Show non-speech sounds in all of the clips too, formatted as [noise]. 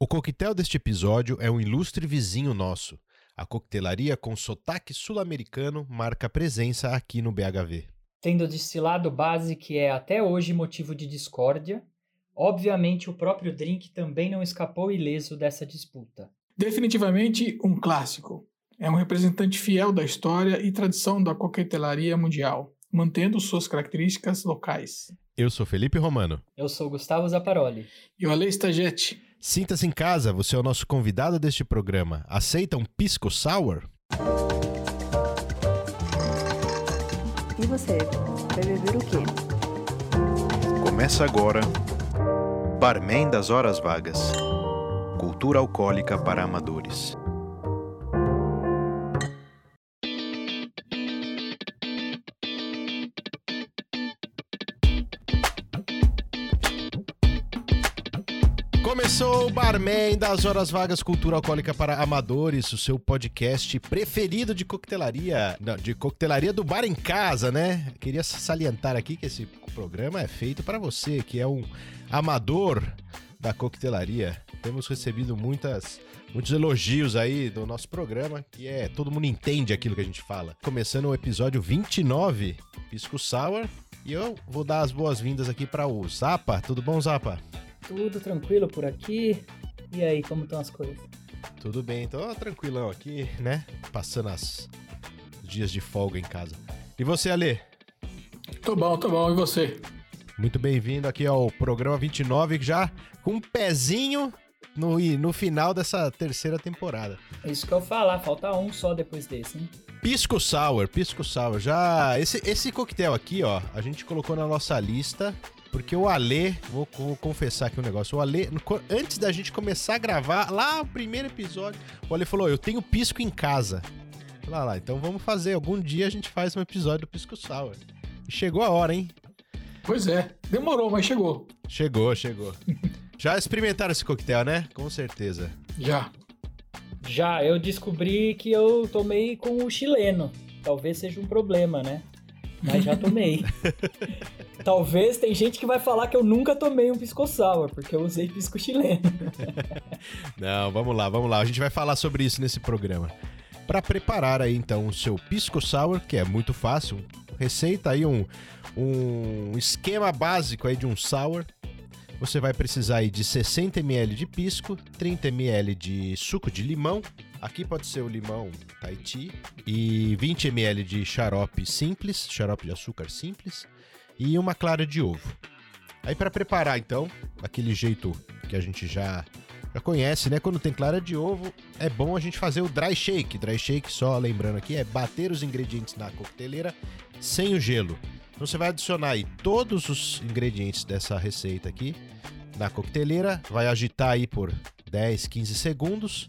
O coquetel deste episódio é um ilustre vizinho nosso. A coquetelaria com sotaque sul-americano marca presença aqui no BHV. Tendo destilado base que é até hoje motivo de discórdia, obviamente o próprio drink também não escapou ileso dessa disputa. Definitivamente um clássico. É um representante fiel da história e tradição da coquetelaria mundial, mantendo suas características locais. Eu sou Felipe Romano. Eu sou Gustavo Zaparoli. E o Ale Stagete. Sinta-se em casa, você é o nosso convidado deste programa. Aceita um pisco sour? E você, vai beber o quê? Começa agora Barman das Horas Vagas Cultura Alcoólica para Amadores. Começou o Barman das Horas Vagas Cultura Alcoólica para Amadores, o seu podcast preferido de coquetelaria, não, de coquetelaria do bar em casa, né? Queria salientar aqui que esse programa é feito para você, que é um amador da coquetelaria. Temos recebido muitas, muitos elogios aí do nosso programa, que é todo mundo entende aquilo que a gente fala. Começando o episódio 29, Pisco Sour, e eu vou dar as boas-vindas aqui para o Zapa. Tudo bom, Zapa? Tudo tranquilo por aqui. E aí, como estão as coisas? Tudo bem, então tranquilão aqui, né? Passando as os dias de folga em casa. E você, Ale? Tô bom, tô bom. E você? Muito bem-vindo aqui ao programa 29, já com um pezinho no, no final dessa terceira temporada. É isso que eu falar, falta um só depois desse, hein? Pisco Sour, Pisco Sour. Já esse, esse coquetel aqui, ó, a gente colocou na nossa lista porque o Ale, vou, vou, confessar aqui um negócio, o Ale, antes da gente começar a gravar, lá no primeiro episódio, o Ale falou: Eu tenho pisco em casa. Lá, lá, então vamos fazer. Algum dia a gente faz um episódio do Pisco Sour. E chegou a hora, hein? Pois é, demorou, mas chegou. Chegou, chegou. [laughs] Já experimentaram esse coquetel, né? Com certeza. Já. Já, eu descobri que eu tomei com o chileno. Talvez seja um problema, né? Mas já tomei. [laughs] Talvez tem gente que vai falar que eu nunca tomei um pisco sour, porque eu usei pisco chileno. [laughs] Não, vamos lá, vamos lá. A gente vai falar sobre isso nesse programa. Para preparar aí então o seu pisco sour, que é muito fácil, receita aí um, um esquema básico aí de um sour. Você vai precisar aí de 60 ml de pisco, 30 ml de suco de limão, Aqui pode ser o limão Tahiti e 20 ml de xarope simples, xarope de açúcar simples e uma clara de ovo. Aí para preparar então, daquele jeito que a gente já já conhece, né? Quando tem clara de ovo, é bom a gente fazer o dry shake. Dry shake, só lembrando aqui, é bater os ingredientes na coqueteleira sem o gelo. Então você vai adicionar aí todos os ingredientes dessa receita aqui na coqueteleira, vai agitar aí por 10, 15 segundos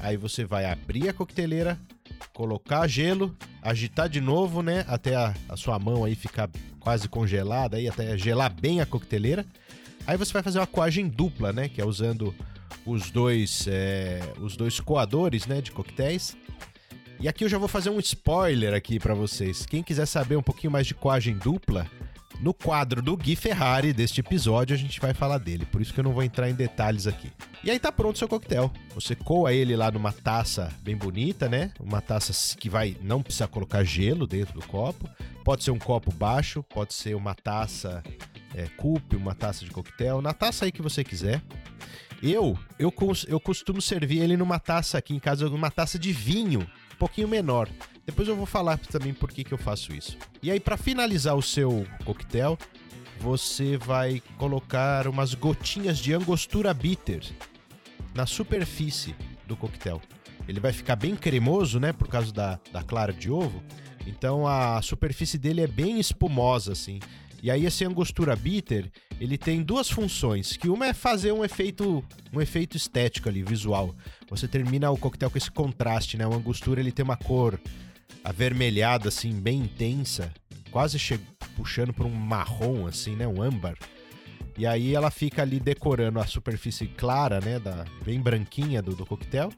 Aí você vai abrir a coqueteleira, colocar gelo, agitar de novo, né? Até a, a, sua mão aí ficar quase congelada, aí até gelar bem a coqueteleira. Aí você vai fazer uma coagem dupla, né? Que é usando os dois, é, os dois coadores, né? De coquetéis. E aqui eu já vou fazer um spoiler aqui para vocês. Quem quiser saber um pouquinho mais de coagem dupla, no quadro do Gui Ferrari deste episódio, a gente vai falar dele, por isso que eu não vou entrar em detalhes aqui. E aí tá pronto o seu coquetel. Você coa ele lá numa taça bem bonita, né? Uma taça que vai não precisa colocar gelo dentro do copo. Pode ser um copo baixo, pode ser uma taça é, coupe, uma taça de coquetel, na taça aí que você quiser. Eu, eu, eu costumo servir ele numa taça aqui em casa, numa taça de vinho, um pouquinho menor. Depois eu vou falar também por que, que eu faço isso. E aí, para finalizar o seu coquetel, você vai colocar umas gotinhas de angostura bitter na superfície do coquetel. Ele vai ficar bem cremoso, né? Por causa da, da clara de ovo. Então a superfície dele é bem espumosa, assim. E aí esse angostura bitter, ele tem duas funções, que uma é fazer um efeito, um efeito estético ali, visual. Você termina o coquetel com esse contraste, né? O angostura ele tem uma cor avermelhada, assim, bem intensa, quase puxando para um marrom, assim, né? Um âmbar. E aí ela fica ali decorando a superfície clara, né? Da, bem branquinha do, do coquetel.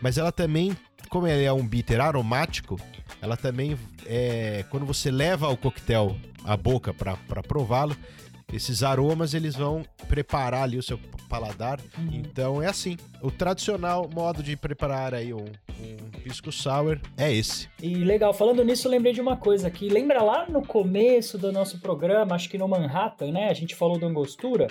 Mas ela também, como ele é um bitter aromático, ela também é. Quando você leva o coquetel à boca para prová-lo, esses aromas eles vão preparar ali o seu paladar. Uhum. Então é assim. O tradicional modo de preparar aí um, um pisco sour é esse. E legal, falando nisso, eu lembrei de uma coisa aqui. Lembra lá no começo do nosso programa, acho que no Manhattan, né? A gente falou da angostura.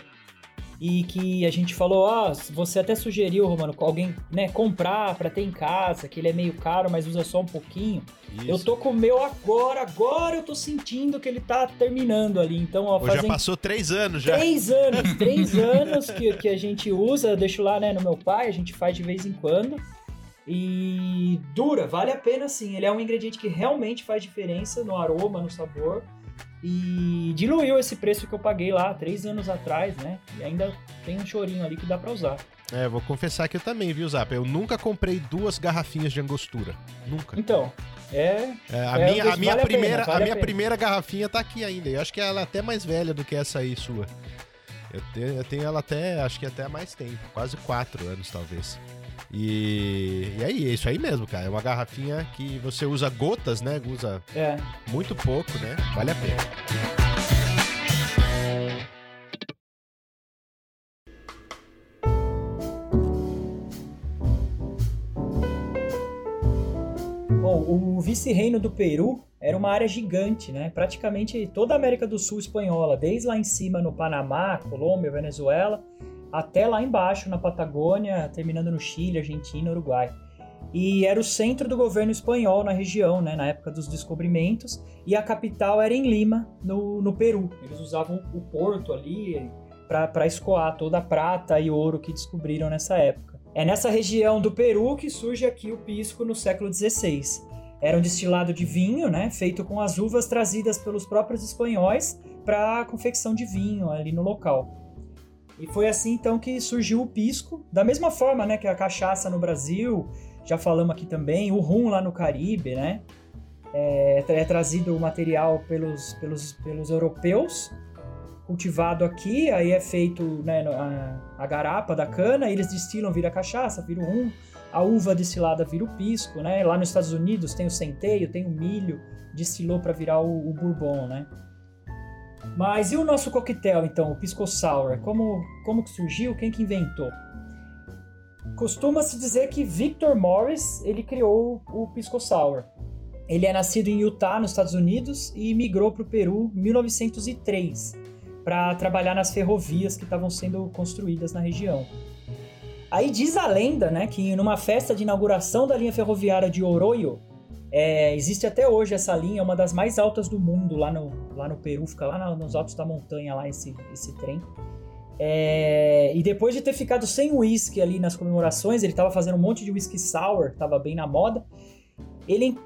E que a gente falou, ah, você até sugeriu, Romano, alguém, né, comprar pra ter em casa, que ele é meio caro, mas usa só um pouquinho. Eu tô com o meu agora, agora eu tô sentindo que ele tá terminando ali. Então, ó, Ou já fazem passou três anos já. três [laughs] anos, três anos que, que a gente usa, eu deixo lá, né, no meu pai, a gente faz de vez em quando. E dura, vale a pena sim. Ele é um ingrediente que realmente faz diferença no aroma, no sabor. E diluiu esse preço que eu paguei lá três anos atrás, né? E ainda tem um chorinho ali que dá pra usar. É, vou confessar que eu também, viu, Zap? Eu nunca comprei duas garrafinhas de angostura. Nunca. Então, é. É, a, É, minha, a vale minha a pena, primeira, vale a a minha pena. primeira garrafinha tá aqui ainda. Eu acho que ela é até mais velha do que essa aí sua. Eu tenho, eu tenho ela até, acho que até há mais tempo, quase quatro anos talvez. E, e aí, é isso aí mesmo, cara. É uma garrafinha que você usa gotas, né? Usa É. muito pouco, né? Vale a pena. Bom, o vice-reino do Peru era uma área gigante, né? Praticamente toda a América do Sul espanhola, desde lá em cima no Panamá, Colômbia, Venezuela, até lá embaixo na Patagônia, terminando no Chile, Argentina, Uruguai. E era o centro do governo espanhol na região, né? Na época dos descobrimentos. E a capital era em Lima, no, no Peru. Eles usavam o porto ali para escoar toda a prata e ouro que descobriram nessa época. É nessa região do Peru que surge aqui o pisco no século XVI. Era um destilado de vinho, né, feito com as uvas trazidas pelos próprios espanhóis para a confecção de vinho ali no local. E foi assim então que surgiu o pisco, da mesma forma, né, que a cachaça no Brasil, já falamos aqui também, o rum lá no Caribe, né? É, é trazido o material pelos, pelos, pelos europeus cultivado aqui, aí é feito né, a, a garapa da cana, eles destilam, vira cachaça, vira o rum, a uva destilada vira o pisco, né? Lá nos Estados Unidos tem o centeio, tem o milho, destilou para virar o, o bourbon, né? Mas e o nosso coquetel, então, o pisco sour? Como, como que surgiu? Quem que inventou? Costuma-se dizer que Victor Morris, ele criou o pisco sour. Ele é nascido em Utah, nos Estados Unidos, e migrou para o Peru em 1903 para trabalhar nas ferrovias que estavam sendo construídas na região. Aí diz a lenda, né, que numa festa de inauguração da linha ferroviária de Oroyo, é, existe até hoje essa linha, é uma das mais altas do mundo lá no, lá no Peru, fica lá nos altos da montanha lá esse, esse trem. É, e depois de ter ficado sem uísque ali nas comemorações, ele estava fazendo um monte de whisky sour, estava bem na moda. Ele en-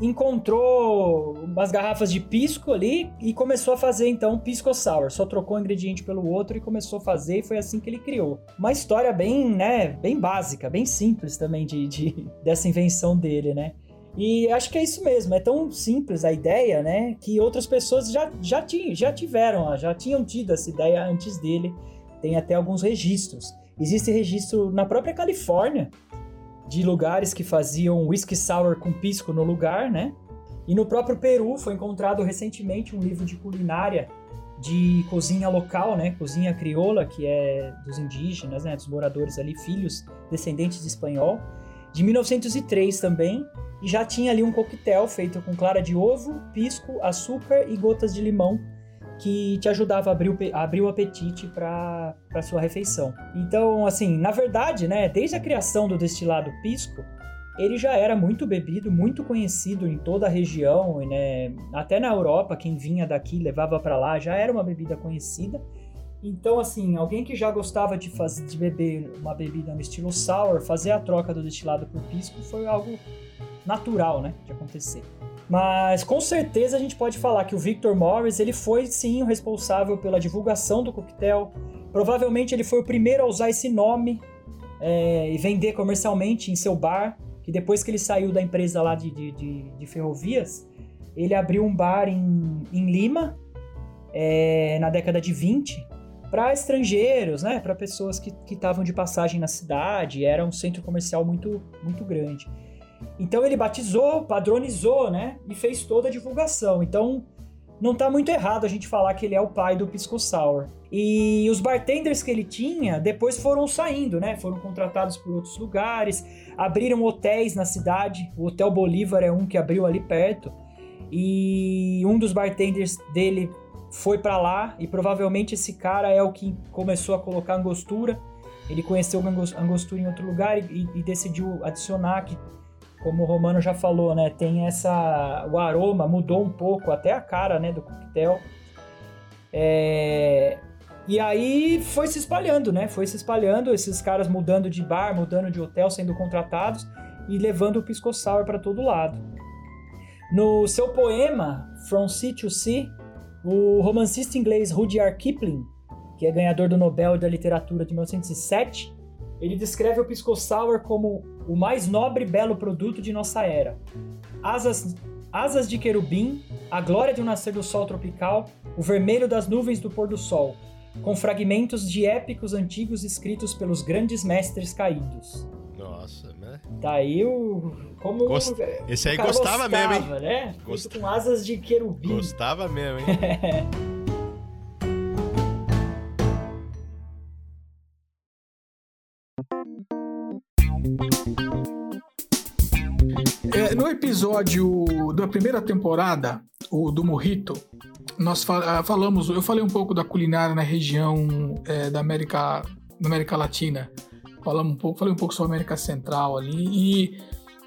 encontrou umas garrafas de pisco ali e começou a fazer então pisco sour. Só trocou um ingrediente pelo outro e começou a fazer e foi assim que ele criou. Uma história bem, né, bem básica, bem simples também de, de- [laughs] dessa invenção dele, né? E acho que é isso mesmo, é tão simples a ideia, né? Que outras pessoas já, já, ti- já tiveram, já tinham tido essa ideia antes dele. Tem até alguns registros. Existe registro na própria Califórnia de lugares que faziam whisky sour com pisco no lugar, né? E no próprio Peru foi encontrado recentemente um livro de culinária de cozinha local, né? Cozinha crioula, que é dos indígenas, né? Dos moradores ali, filhos descendentes de espanhol. De 1903 também, e já tinha ali um coquetel feito com clara de ovo, pisco, açúcar e gotas de limão que te ajudava a abrir o, a abrir o apetite para sua refeição. Então, assim, na verdade, né, desde a criação do destilado pisco, ele já era muito bebido, muito conhecido em toda a região, né, até na Europa, quem vinha daqui levava para lá, já era uma bebida conhecida. Então, assim, alguém que já gostava de, fazer, de beber uma bebida no estilo sour, fazer a troca do destilado por pisco foi algo natural, né, de acontecer. Mas com certeza a gente pode falar que o Victor Morris ele foi sim o responsável pela divulgação do coquetel. Provavelmente ele foi o primeiro a usar esse nome é, e vender comercialmente em seu bar. Que depois que ele saiu da empresa lá de, de, de- de ferrovias, ele abriu um bar em, em Lima é, na década de 20 para estrangeiros, né, para pessoas que estavam de passagem na cidade. Era um centro comercial muito muito grande. Então ele batizou, padronizou, né? E fez toda a divulgação. Então, não tá muito errado a gente falar que ele é o pai do Pisco Sour. E os bartenders que ele tinha depois foram saindo, né? Foram contratados por outros lugares, abriram hotéis na cidade. O Hotel Bolívar é um que abriu ali perto. E um dos bartenders dele foi para lá e provavelmente esse cara é o que começou a colocar angostura. Ele conheceu angostura em outro lugar e, e decidiu adicionar que como o Romano já falou, né, tem essa o aroma mudou um pouco, até a cara, né, do coquetel. É, e aí foi se espalhando, né? Foi se espalhando, esses caras mudando de bar, mudando de hotel, sendo contratados e levando o pisco sour para todo lado. No seu poema From Sea to Sea, o romancista inglês Rudyard Kipling, que é ganhador do Nobel da Literatura de 1907, ele descreve o pisco sour como o mais nobre e belo produto de nossa era. Asas, asas de querubim, a glória de um nascer do sol tropical, o vermelho das nuvens do pôr do sol, com fragmentos de épicos antigos escritos pelos grandes mestres caídos. Nossa, né? Daí o. Como Gost... Esse aí gostava, gostava, mesmo, hein? Né? Gost... Com asas de querubim. Gostava mesmo, hein? [laughs] É, no episódio da primeira temporada, o do Morrito, nós fal falamos, eu falei um pouco da culinária na região é, da América, da América Latina. Falamos um pouco, falei um pouco sobre a América Central ali e,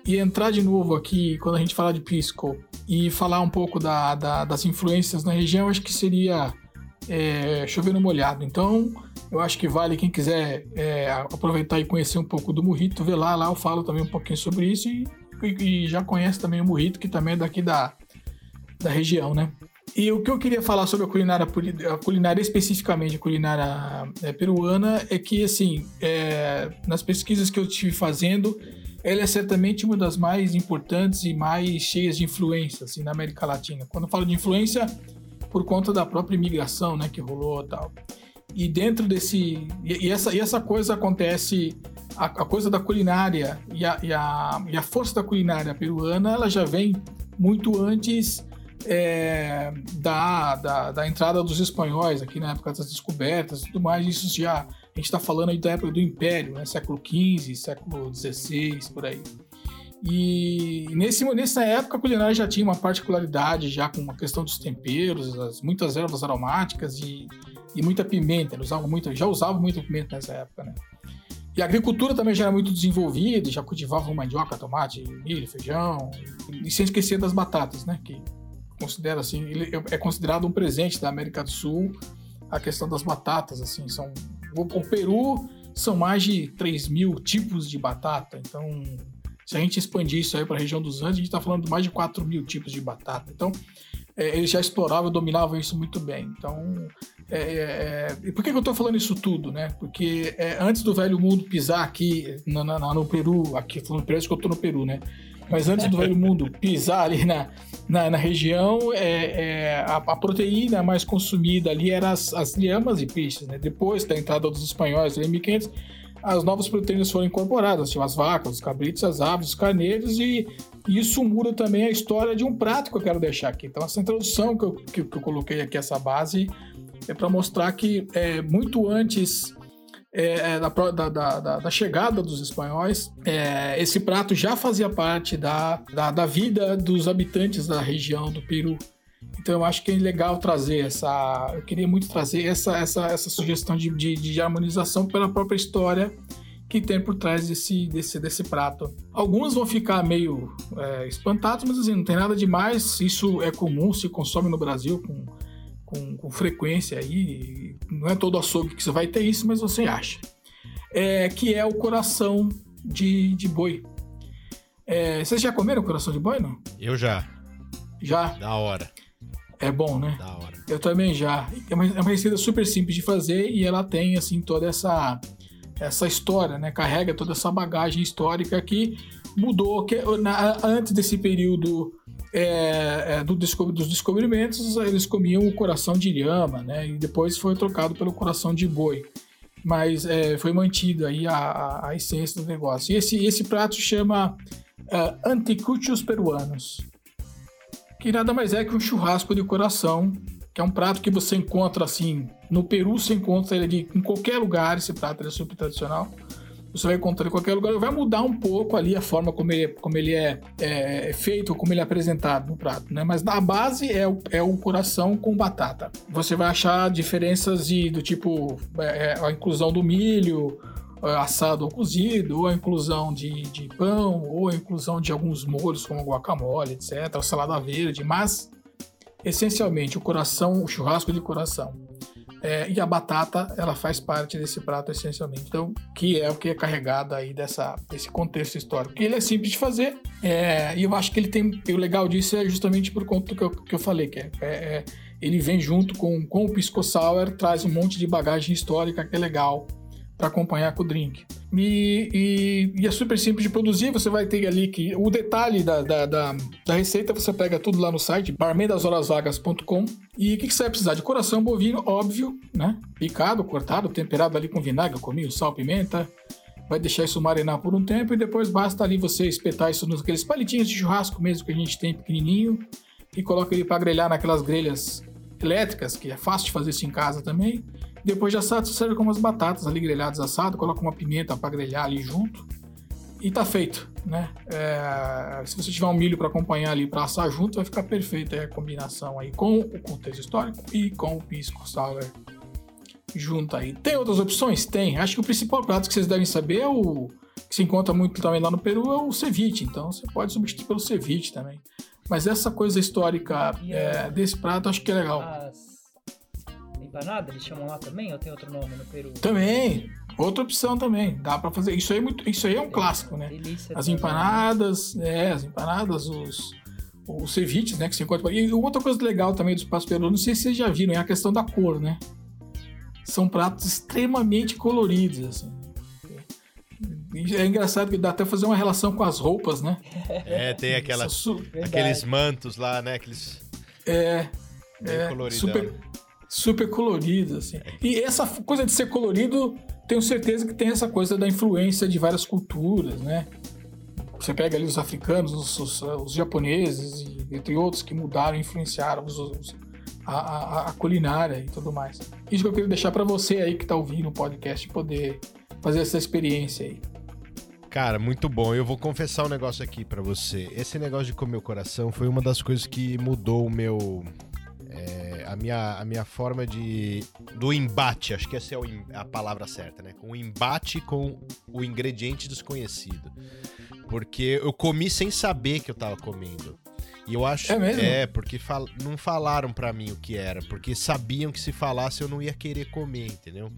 e entrar de novo aqui quando a gente falar de pisco e falar um pouco da, da, das influências na região, acho que seria é, chover no molhado. Então, eu acho que vale quem quiser é, aproveitar e conhecer um pouco do Murrito, ver lá, lá eu falo também um pouquinho sobre isso e, e, e já conhece também o Murrito, que também é daqui da, da região, né? E o que eu queria falar sobre a culinária, a culinária especificamente a culinária é, peruana, é que, assim, é, nas pesquisas que eu estive fazendo, ela é certamente uma das mais importantes e mais cheias de influência, assim, na América Latina. Quando eu falo de influência, por conta da própria imigração, né, que rolou e tal. E dentro desse... E essa, e essa coisa acontece... A, a coisa da culinária e a, e, a, e a força da culinária peruana, ela já vem muito antes é, da, da, da, entrada dos espanhóis aqui na época das descobertas e tudo mais, isso já. A gente está falando aí da época do Império, né? século XV, século XVI, por aí. E nesse, nessa época a culinária já tinha uma particularidade, já com a questão dos temperos, as, muitas ervas aromáticas e, e muita pimenta. Eles usavam muito, já usavam muita pimenta nessa época, né? E a agricultura também já era muito desenvolvida, já cultivavam mandioca, tomate, milho, feijão, e sem esquecer das batatas, né? Que considero assim, ele é considerado um presente da América do Sul a questão das batatas, assim, são o, o Peru são mais de 3 mil tipos de batata, então se a gente expandir isso aí para a região dos Andes, a gente está falando de mais de 4 mil tipos de batata, então é, eles já exploravam, dominavam isso muito bem, então é, é, é e por que, que eu estou falando isso tudo, né? Porque é, antes do velho mundo pisar aqui no, no, no Peru, aqui falando Peru, que eu estou no Peru, né? Mas antes do velho mundo [laughs] pisar ali na, na, na região, é, é a, a, proteína mais consumida ali era as, as lhamas e peixes. Né? Depois da entrada dos espanhóis em 1500, as novas proteínas foram incorporadas, tipo as vacas, os cabritos, as aves, os carneiros, e isso muda também a história de um prato que eu quero deixar aqui. Então, essa introdução que eu, que, que eu coloquei aqui, essa base, é para mostrar que é, muito antes é, é da, da, da, da, chegada dos espanhóis, é, esse prato já fazia parte da, da, da, vida dos habitantes da região do Peru. Então eu acho que é legal trazer essa. Eu queria muito trazer essa, essa, essa sugestão de, de, de harmonização pela própria história que tem por trás desse, desse, desse prato. Alguns vão ficar meio é, espantados, mas assim, não tem nada demais. Isso é comum, se consome no Brasil com com, com frequência aí, não é todo açougue que você vai ter isso, mas você acha. É, que é o coração de, de boi. É, vocês já comeram coração de boi, não? Eu já. Já? Da hora. É bom, né? Da hora. Eu também já. É uma, é uma receita super simples de fazer e ela tem, assim, toda essa, essa história, né? Carrega toda essa bagagem histórica que mudou. Que, na, antes desse período é, é, do descob dos descobrimentos, eles comiam o coração de lhama, né? E depois foi trocado pelo coração de boi. Mas é, foi mantido aí a, a, a, essência do negócio. E esse, esse prato chama uh, Anticuchos Peruanos. que nada mais é que um churrasco de coração, que é um prato que você encontra assim, no Peru você encontra ele de, em qualquer lugar, esse prato é super tradicional. Você vai encontrar em qualquer lugar, vai mudar um pouco ali a forma como ele, como ele é, é, é feito, como ele é apresentado no prato, né? Mas na base é o, é o coração com batata. Você vai achar diferenças de, do tipo é, é a inclusão do milho, é, assado ou cozido, ou a inclusão de, de pão, ou a inclusão de alguns molhos como guacamole, etc., salada verde, mas essencialmente o coração, o churrasco de coração é, e a batata, ela faz parte desse prato essencialmente. Então, que é o que é carregado aí dessa, desse contexto histórico. Ele é simples de fazer é, e eu acho que ele tem. O legal disso é justamente por conta do que eu, que eu falei, que é, é, é ele vem junto com, com o Pisco Sour, traz um monte de bagagem histórica que é legal para acompanhar com o drink. E, e, e, é super simples de produzir, você vai ter ali que o detalhe da, da, da, da receita você pega tudo lá no site barmendashorasvagas.com e o que, que, você vai precisar? De coração bovino, óbvio, né? Picado, cortado, temperado ali com vinagre, cominho, sal, pimenta. Vai deixar isso marinar por um tempo e depois basta ali você espetar isso nos aqueles palitinhos de churrasco mesmo que a gente tem pequenininho e coloca ele para grelhar naquelas grelhas elétricas, que é fácil de fazer isso em casa também. Depois de assado, você serve com umas batatas ali grelhadas assado, coloca uma pimenta para grelhar ali junto e tá feito, né? É, se você tiver um milho para acompanhar ali para assar junto, vai ficar perfeita a combinação aí com o contexto histórico e com o pisco sour junto aí. Tem outras opções? Tem. Acho que o principal prato que vocês devem saber é o que se encontra muito também lá no Peru é o ceviche. Então você pode substituir pelo ceviche também. Mas essa coisa histórica é, desse prato acho que é legal. As empanada, eles chamam lá também? Ou tem outro nome no Peru? Também. Outra opção também. Dá para fazer. Isso aí, é muito, isso aí é um clássico, né? Delícia as empanadas, é, as empanadas, os, os ceviches, né? Que se encontra. E outra coisa legal também do espaço peruano, não sei se vocês já viram, é a questão da cor, né? São pratos extremamente coloridos, assim. É engraçado que dá até fazer uma relação com as roupas, né? É, tem aquelas, aqueles mantos lá, né? Aqueles. É. é super, super colorido, assim. E essa coisa de ser colorido, tenho certeza que tem essa coisa da influência de várias culturas, né? Você pega ali os africanos, os, os, os japoneses, e, entre outros, que mudaram, influenciaram os, os, a, a, a, culinária e tudo mais. Isso que eu queria deixar para você aí que tá ouvindo o podcast, poder fazer essa experiência aí. Cara, muito bom. Eu vou confessar um negócio aqui para você. Esse negócio de comer o coração foi uma das coisas que mudou o meu é, a, minha, a minha forma de. do embate, acho que essa é a palavra certa, né? Com o embate com o ingrediente desconhecido. Porque eu comi sem saber que eu tava comendo. E eu acho. É mesmo? É, porque fal, não falaram para mim o que era. Porque sabiam que se falasse eu não ia querer comer, entendeu?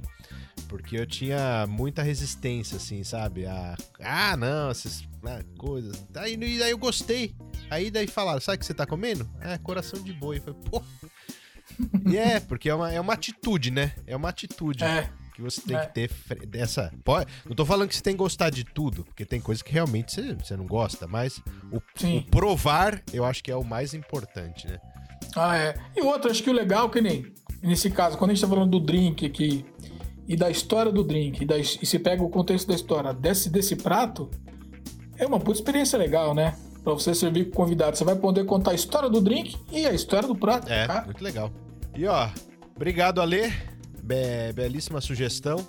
Porque eu tinha muita resistência, assim, sabe? A, ah, não, essas né, coisas. Daí, daí eu gostei. Aí daí falaram, sabe o que você tá comendo? É, coração de boi. Eu falei, pô. E é, porque é uma, é uma atitude, né? É uma atitude. É. Que você tem é. que ter dessa. Pode, não tô falando que você tem que gostar de tudo, porque tem coisas que realmente você, você não gosta, mas o, o provar eu acho que é o mais importante, né? Ah, é. E outro, acho que o legal, que nem nesse caso, quando a gente tá falando do drink aqui e da história do drink, e, da, e se pega o contexto da história desse, desse prato, é uma puta experiência legal, né? Pra você servir com convidado. Você vai poder contar a história do drink e a história do prato. É, cara. muito legal. E ó, obrigado, Ale. Be belíssima sugestão.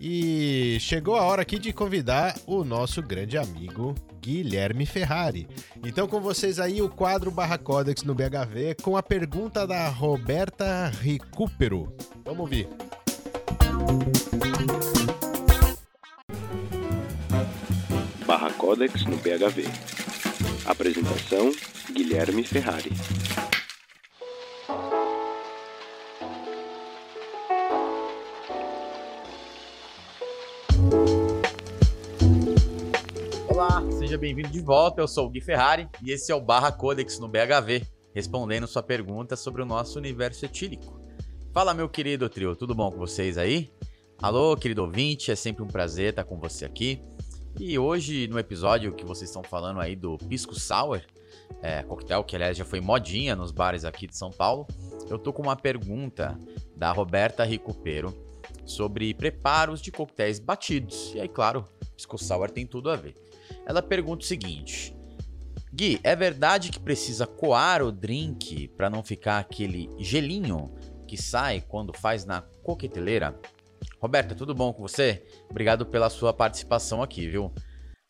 E chegou a hora aqui de convidar o nosso grande amigo Guilherme Ferrari. Então, com vocês aí, o quadro Barra Codex no BHV com a pergunta da Roberta Recupero. Vamos ouvir. Barra Codex no BHV. Apresentação: Guilherme Ferrari. Olá, seja bem-vindo de volta. Eu sou o Gui Ferrari e esse é o Barra Codex no BHV, respondendo sua pergunta sobre o nosso universo etílico. Fala, meu querido trio, tudo bom com vocês aí? Alô, querido ouvinte, é sempre um prazer estar com você aqui. E hoje, no episódio que vocês estão falando aí do Pisco Sour, é, coquetel que aliás já foi modinha nos bares aqui de São Paulo, eu tô com uma pergunta da Roberta Ricupero sobre preparos de coquetéis batidos. E aí, claro, Pisco Sour tem tudo a ver. Ela pergunta o seguinte: Gui, é verdade que precisa coar o drink para não ficar aquele gelinho que sai quando faz na coqueteleira? Roberta, tudo bom com você? Obrigado pela sua participação aqui, viu?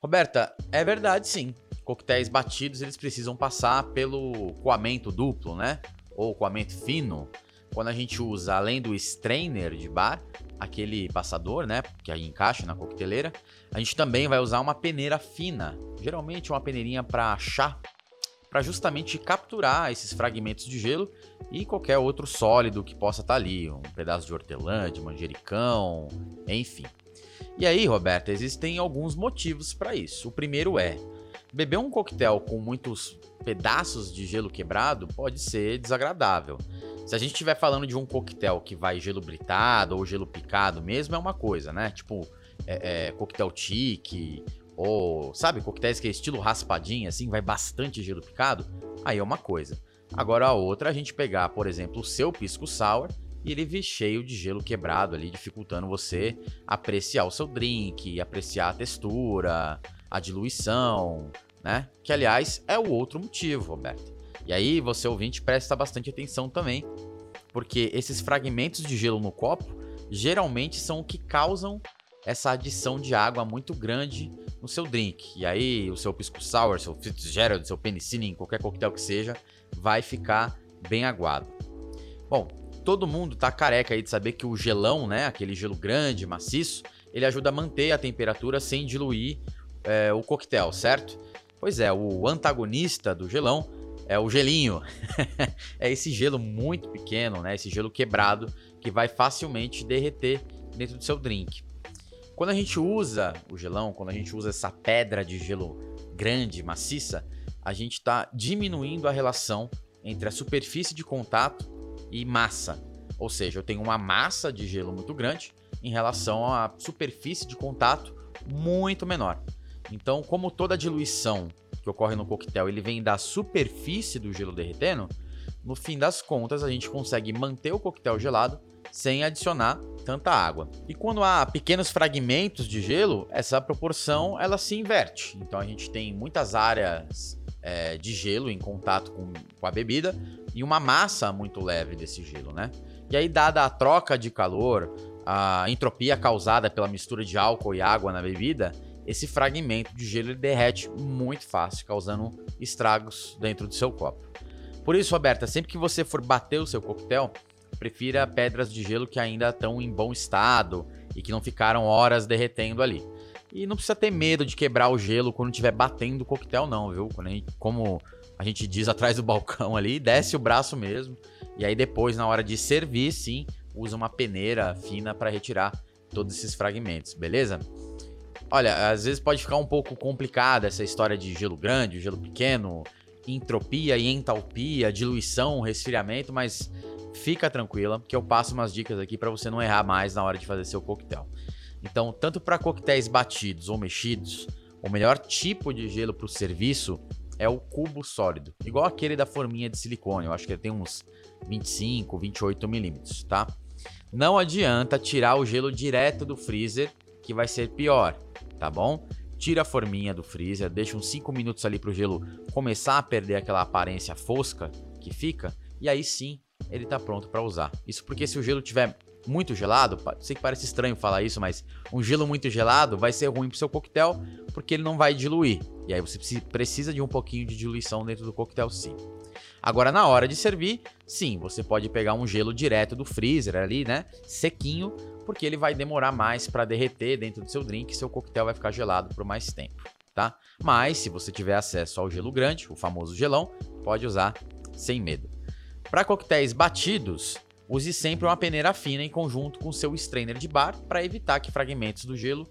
Roberta, é verdade sim. Coquetéis batidos, eles precisam passar pelo coamento duplo, né? Ou coamento fino. Quando a gente usa, além do strainer de bar, aquele passador, né, que aí encaixa na coqueteleira, a gente também vai usar uma peneira fina, geralmente uma peneirinha para chá, para justamente capturar esses fragmentos de gelo e qualquer outro sólido que possa estar tá ali, um pedaço de hortelã, de manjericão, enfim. E aí, Roberta, existem alguns motivos para isso. O primeiro é beber um coquetel com muitos pedaços de gelo quebrado pode ser desagradável. Se a gente estiver falando de um coquetel que vai gelo britado ou gelo picado mesmo, é uma coisa, né? Tipo, é, é, coquetel tique, ou, sabe, coquetéis que é estilo raspadinho, assim, vai bastante gelo picado, aí é uma coisa. Agora a outra, a gente pegar, por exemplo, o seu pisco sour e ele vir cheio de gelo quebrado ali, dificultando você apreciar o seu drink, apreciar a textura, a diluição, né? Que aliás é o outro motivo, Roberto. E aí você ouvinte presta bastante atenção também, porque esses fragmentos de gelo no copo geralmente são o que causam essa adição de água muito grande no seu drink. E aí o seu pisco sour, seu Fitzgerald, seu penicillin, qualquer coquetel que seja, vai ficar bem aguado. Bom, todo mundo tá careca aí de saber que o gelão, né, aquele gelo grande, maciço, ele ajuda a manter a temperatura sem diluir é, o coquetel, certo? Pois é, o antagonista do gelão é o gelinho. [laughs] é esse gelo muito pequeno, né? Esse gelo quebrado que vai facilmente derreter dentro do seu drink. Quando a gente usa o gelão, quando a gente usa essa pedra de gelo grande, maciça, a gente está diminuindo a relação entre a superfície de contato e massa. Ou seja, eu tenho uma massa de gelo muito grande em relação à superfície de contato muito menor. Então, como toda diluição que ocorre no coquetel, ele vem da superfície do gelo derretendo, no fim das contas a gente consegue manter o coquetel gelado sem adicionar tanta água. E quando há pequenos fragmentos de gelo, essa proporção ela se inverte. Então a gente tem muitas áreas é, de gelo em contato com, com a bebida e uma massa muito leve desse gelo, né? E aí, dada a troca de calor, a entropia causada pela mistura de álcool e água na bebida, esse fragmento de gelo derrete muito fácil, causando estragos dentro do seu copo. Por isso, Roberta, sempre que você for bater o seu coquetel, prefira pedras de gelo que ainda estão em bom estado e que não ficaram horas derretendo ali. E não precisa ter medo de quebrar o gelo quando estiver batendo o coquetel, não, viu? A gente, como a gente diz atrás do balcão ali, desce o braço mesmo. E aí depois, na hora de servir, sim, usa uma peneira fina para retirar todos esses fragmentos, beleza? Olha, às vezes pode ficar um pouco complicada essa história de gelo grande, gelo pequeno, entropia e entalpia, diluição, resfriamento, mas fica tranquila que eu passo umas dicas aqui para você não errar mais na hora de fazer seu coquetel. Então, tanto para coquetéis batidos ou mexidos, o melhor tipo de gelo para o serviço é o cubo sólido, igual aquele da forminha de silicone. Eu acho que ele tem uns 25, 28 milímetros, tá? Não adianta tirar o gelo direto do freezer, que vai ser pior tá bom? Tira a forminha do freezer, deixa uns 5 minutos ali pro gelo começar a perder aquela aparência fosca que fica, e aí sim ele tá pronto para usar. Isso porque se o gelo tiver muito gelado, sei que parece estranho falar isso, mas um gelo muito gelado vai ser ruim pro seu coquetel, porque ele não vai diluir. E aí você precisa de um pouquinho de diluição dentro do coquetel sim. Agora na hora de servir, sim, você pode pegar um gelo direto do freezer ali, né, sequinho, porque ele vai demorar mais para derreter dentro do seu drink seu coquetel vai ficar gelado por mais tempo, tá? Mas se você tiver acesso ao gelo grande, o famoso gelão, pode usar sem medo. Para coquetéis batidos, use sempre uma peneira fina em conjunto com seu strainer de bar para evitar que fragmentos do gelo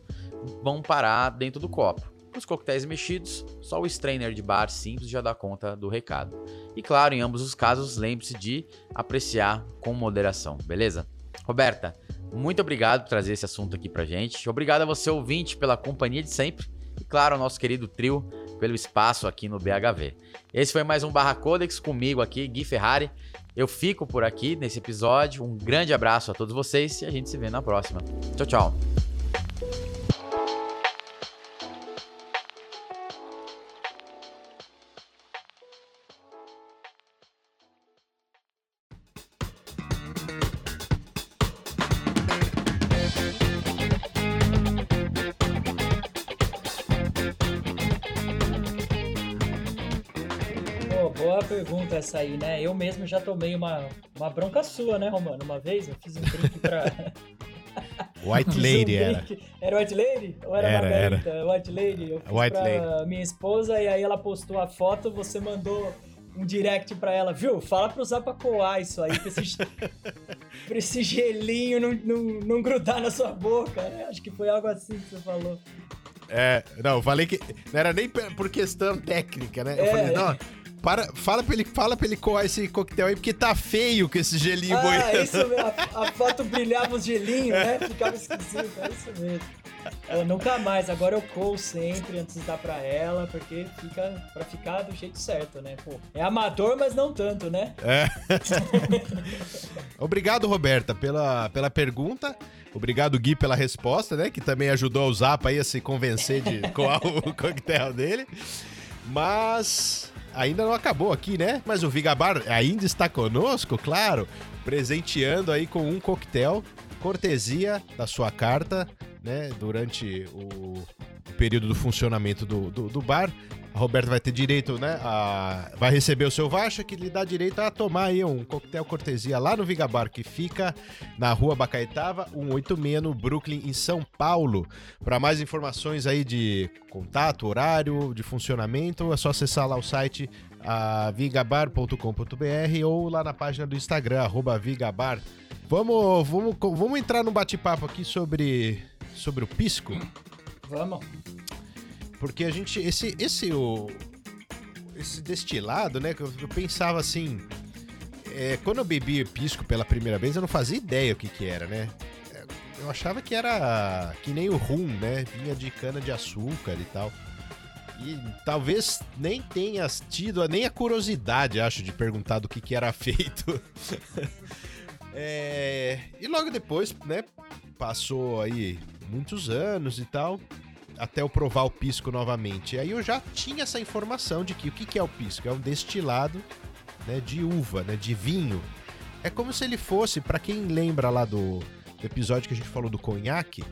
vão parar dentro do copo. Os coquetéis mexidos, só o strainer de bar simples já dá conta do recado. E claro, em ambos os casos, lembre-se de apreciar com moderação, beleza? Roberta, muito obrigado por trazer esse assunto aqui pra gente. Obrigado a você, ouvinte, pela companhia de sempre. E claro, ao nosso querido trio pelo espaço aqui no BHV. Esse foi mais um Barra Codex comigo aqui, Gui Ferrari. Eu fico por aqui nesse episódio. Um grande abraço a todos vocês e a gente se vê na próxima. Tchau, tchau. Essa aí, né? Eu mesmo já tomei uma, uma bronca sua, né, Romano? Uma vez eu fiz um drink pra. [laughs] White fiz um Lady era. Era White Lady? Ou era, Era, Margarita? White Lady. Eu fiz White pra minha esposa e aí ela postou a foto, você mandou um direct pra ela, viu? Fala pra usar pra coar isso aí, pra esse, pra [laughs] esse gelinho não, não, não grudar na sua boca, né? Acho que foi algo assim que você falou. É, não, eu falei que não era nem por questão técnica, né? Eu É, falei, é. não, para, fala pra ele, fala pra ele coar esse coquetel aí, porque tá feio com esse gelinho Ah, boiando. isso mesmo. A, a foto brilhava os gelinhos, né? Ficava esquisito. É isso mesmo. Eu nunca mais. Agora eu coo sempre antes de dar pra ela, porque fica pra ficar do jeito certo, né? Pô, é amador, mas não tanto, né? [laughs] Obrigado, Roberta, pela, pela pergunta. Obrigado, Gui, pela resposta, né? Que também ajudou o Zapa aí a se convencer de coar o [laughs] coquetel dele. Mas ainda não acabou aqui, né? Mas o Vigabar ainda está conosco, claro, presenteando aí com um coquetel, cortesia da sua carta, né? Durante o, período do funcionamento do, do, do bar. A Roberta vai ter direito, né? A, vai receber o seu voucher que lhe dá direito a tomar aí um coquetel cortesia lá no Vigabar, que fica na rua Bacaetava, 186, no Brooklyn, em São Paulo. Para mais informações aí de contato, horário, de funcionamento, é só acessar lá o site vigabar.com.br ou lá na página do Instagram, arroba Vigabar. Vamos, vamos, vamos entrar num bate-papo aqui sobre, sobre o pisco. Vamos. Porque a gente. Esse. Esse, o, esse destilado, né? Que eu, eu pensava assim. é, quando eu bebi pisco pela primeira vez, eu não fazia ideia o que, que era, né? É, Eu achava que era que nem o rum, né? Vinha de cana de açúcar e tal. E talvez nem tenha tido nem a curiosidade, acho, de perguntar do que, que era [laughs] feito. É, e logo depois, né? Passou aí muitos anos e tal até eu provar o pisco novamente. E aí eu já tinha essa informação de que o que, é o pisco? É um destilado né, de uva, né, de vinho. É como se ele fosse, para quem lembra lá do, episódio que a gente falou do conhaque,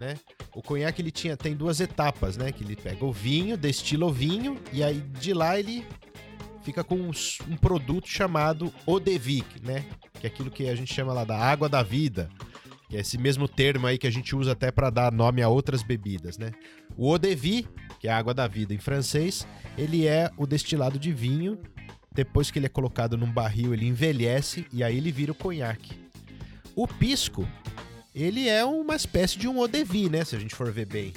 né? O conhaque ele tinha tem duas etapas, né? Que ele pega o vinho, destila o vinho e aí de lá ele fica com um, um produto chamado eau de vie, né? Que é aquilo que a gente chama lá da água da vida. Que é esse mesmo termo aí que a gente usa até para dar nome a outras bebidas, né? O eau de vie, que é a água da vida em francês, ele é o destilado de vinho. Depois que ele é colocado num barril, ele envelhece e aí ele vira o conhaque. O pisco, ele é uma espécie de um eau de vie, né? Se a gente for ver bem.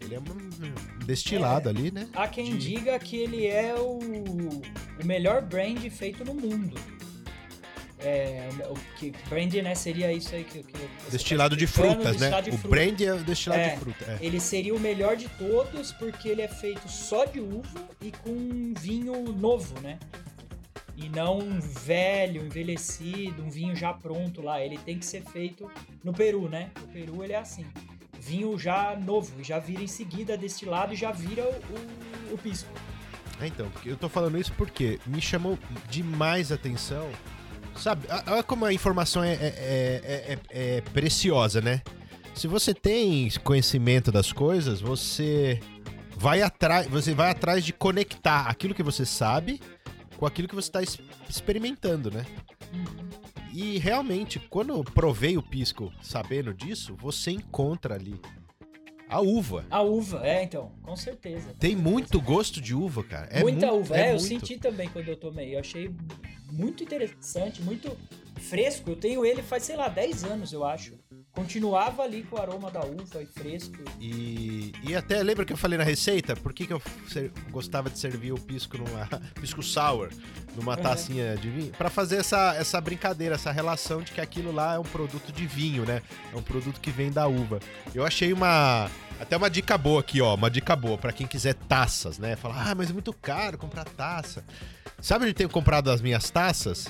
Ele é um destilado ali, né? Há quem De- diga que ele é o, o melhor brand feito no mundo. É, o que brand, né, seria isso aí que, que Destilado de frutas, né? de O fruta. brand é o destilado É. de fruta. é. Ele seria o melhor de todos porque ele é feito só de uva e com vinho novo, né? E não um velho, envelhecido, um vinho já pronto lá. Ele tem que ser feito no Peru, né? No Peru ele é assim. Vinho já novo, e já vira em seguida destilado e já vira o, o, o pisco. É, então, eu tô falando isso porque me chamou demais a atenção. Sabe, olha como a informação é, é- é- é- é preciosa, né? Se você tem conhecimento das coisas, você vai atrás, você vai atrás de conectar aquilo que você sabe com aquilo que você está experimentando, né? E realmente, quando eu provei o pisco sabendo disso, você encontra ali a uva. A uva, é, então, com certeza. Tem muito gosto de uva, cara. É Muita muito- uva, é, eu muito. senti também quando eu tomei. Eu achei muito interessante, muito fresco. Eu tenho ele faz, sei lá, 10 anos, eu acho. Continuava ali com o aroma da uva e fresco. E, e até lembra que eu falei na receita? Por que, que eu gostava de servir o pisco numa [laughs] pisco sour numa Uhum. tacinha de vinho? Pra fazer essa, essa brincadeira, essa relação de que aquilo lá é um produto de vinho, né? É um produto que vem da uva. Eu achei uma até uma dica boa aqui, ó, uma dica boa pra quem quiser taças, né? Falar: "Ah, mas é muito caro comprar taça". Sabe onde eu tenho comprado as minhas taças?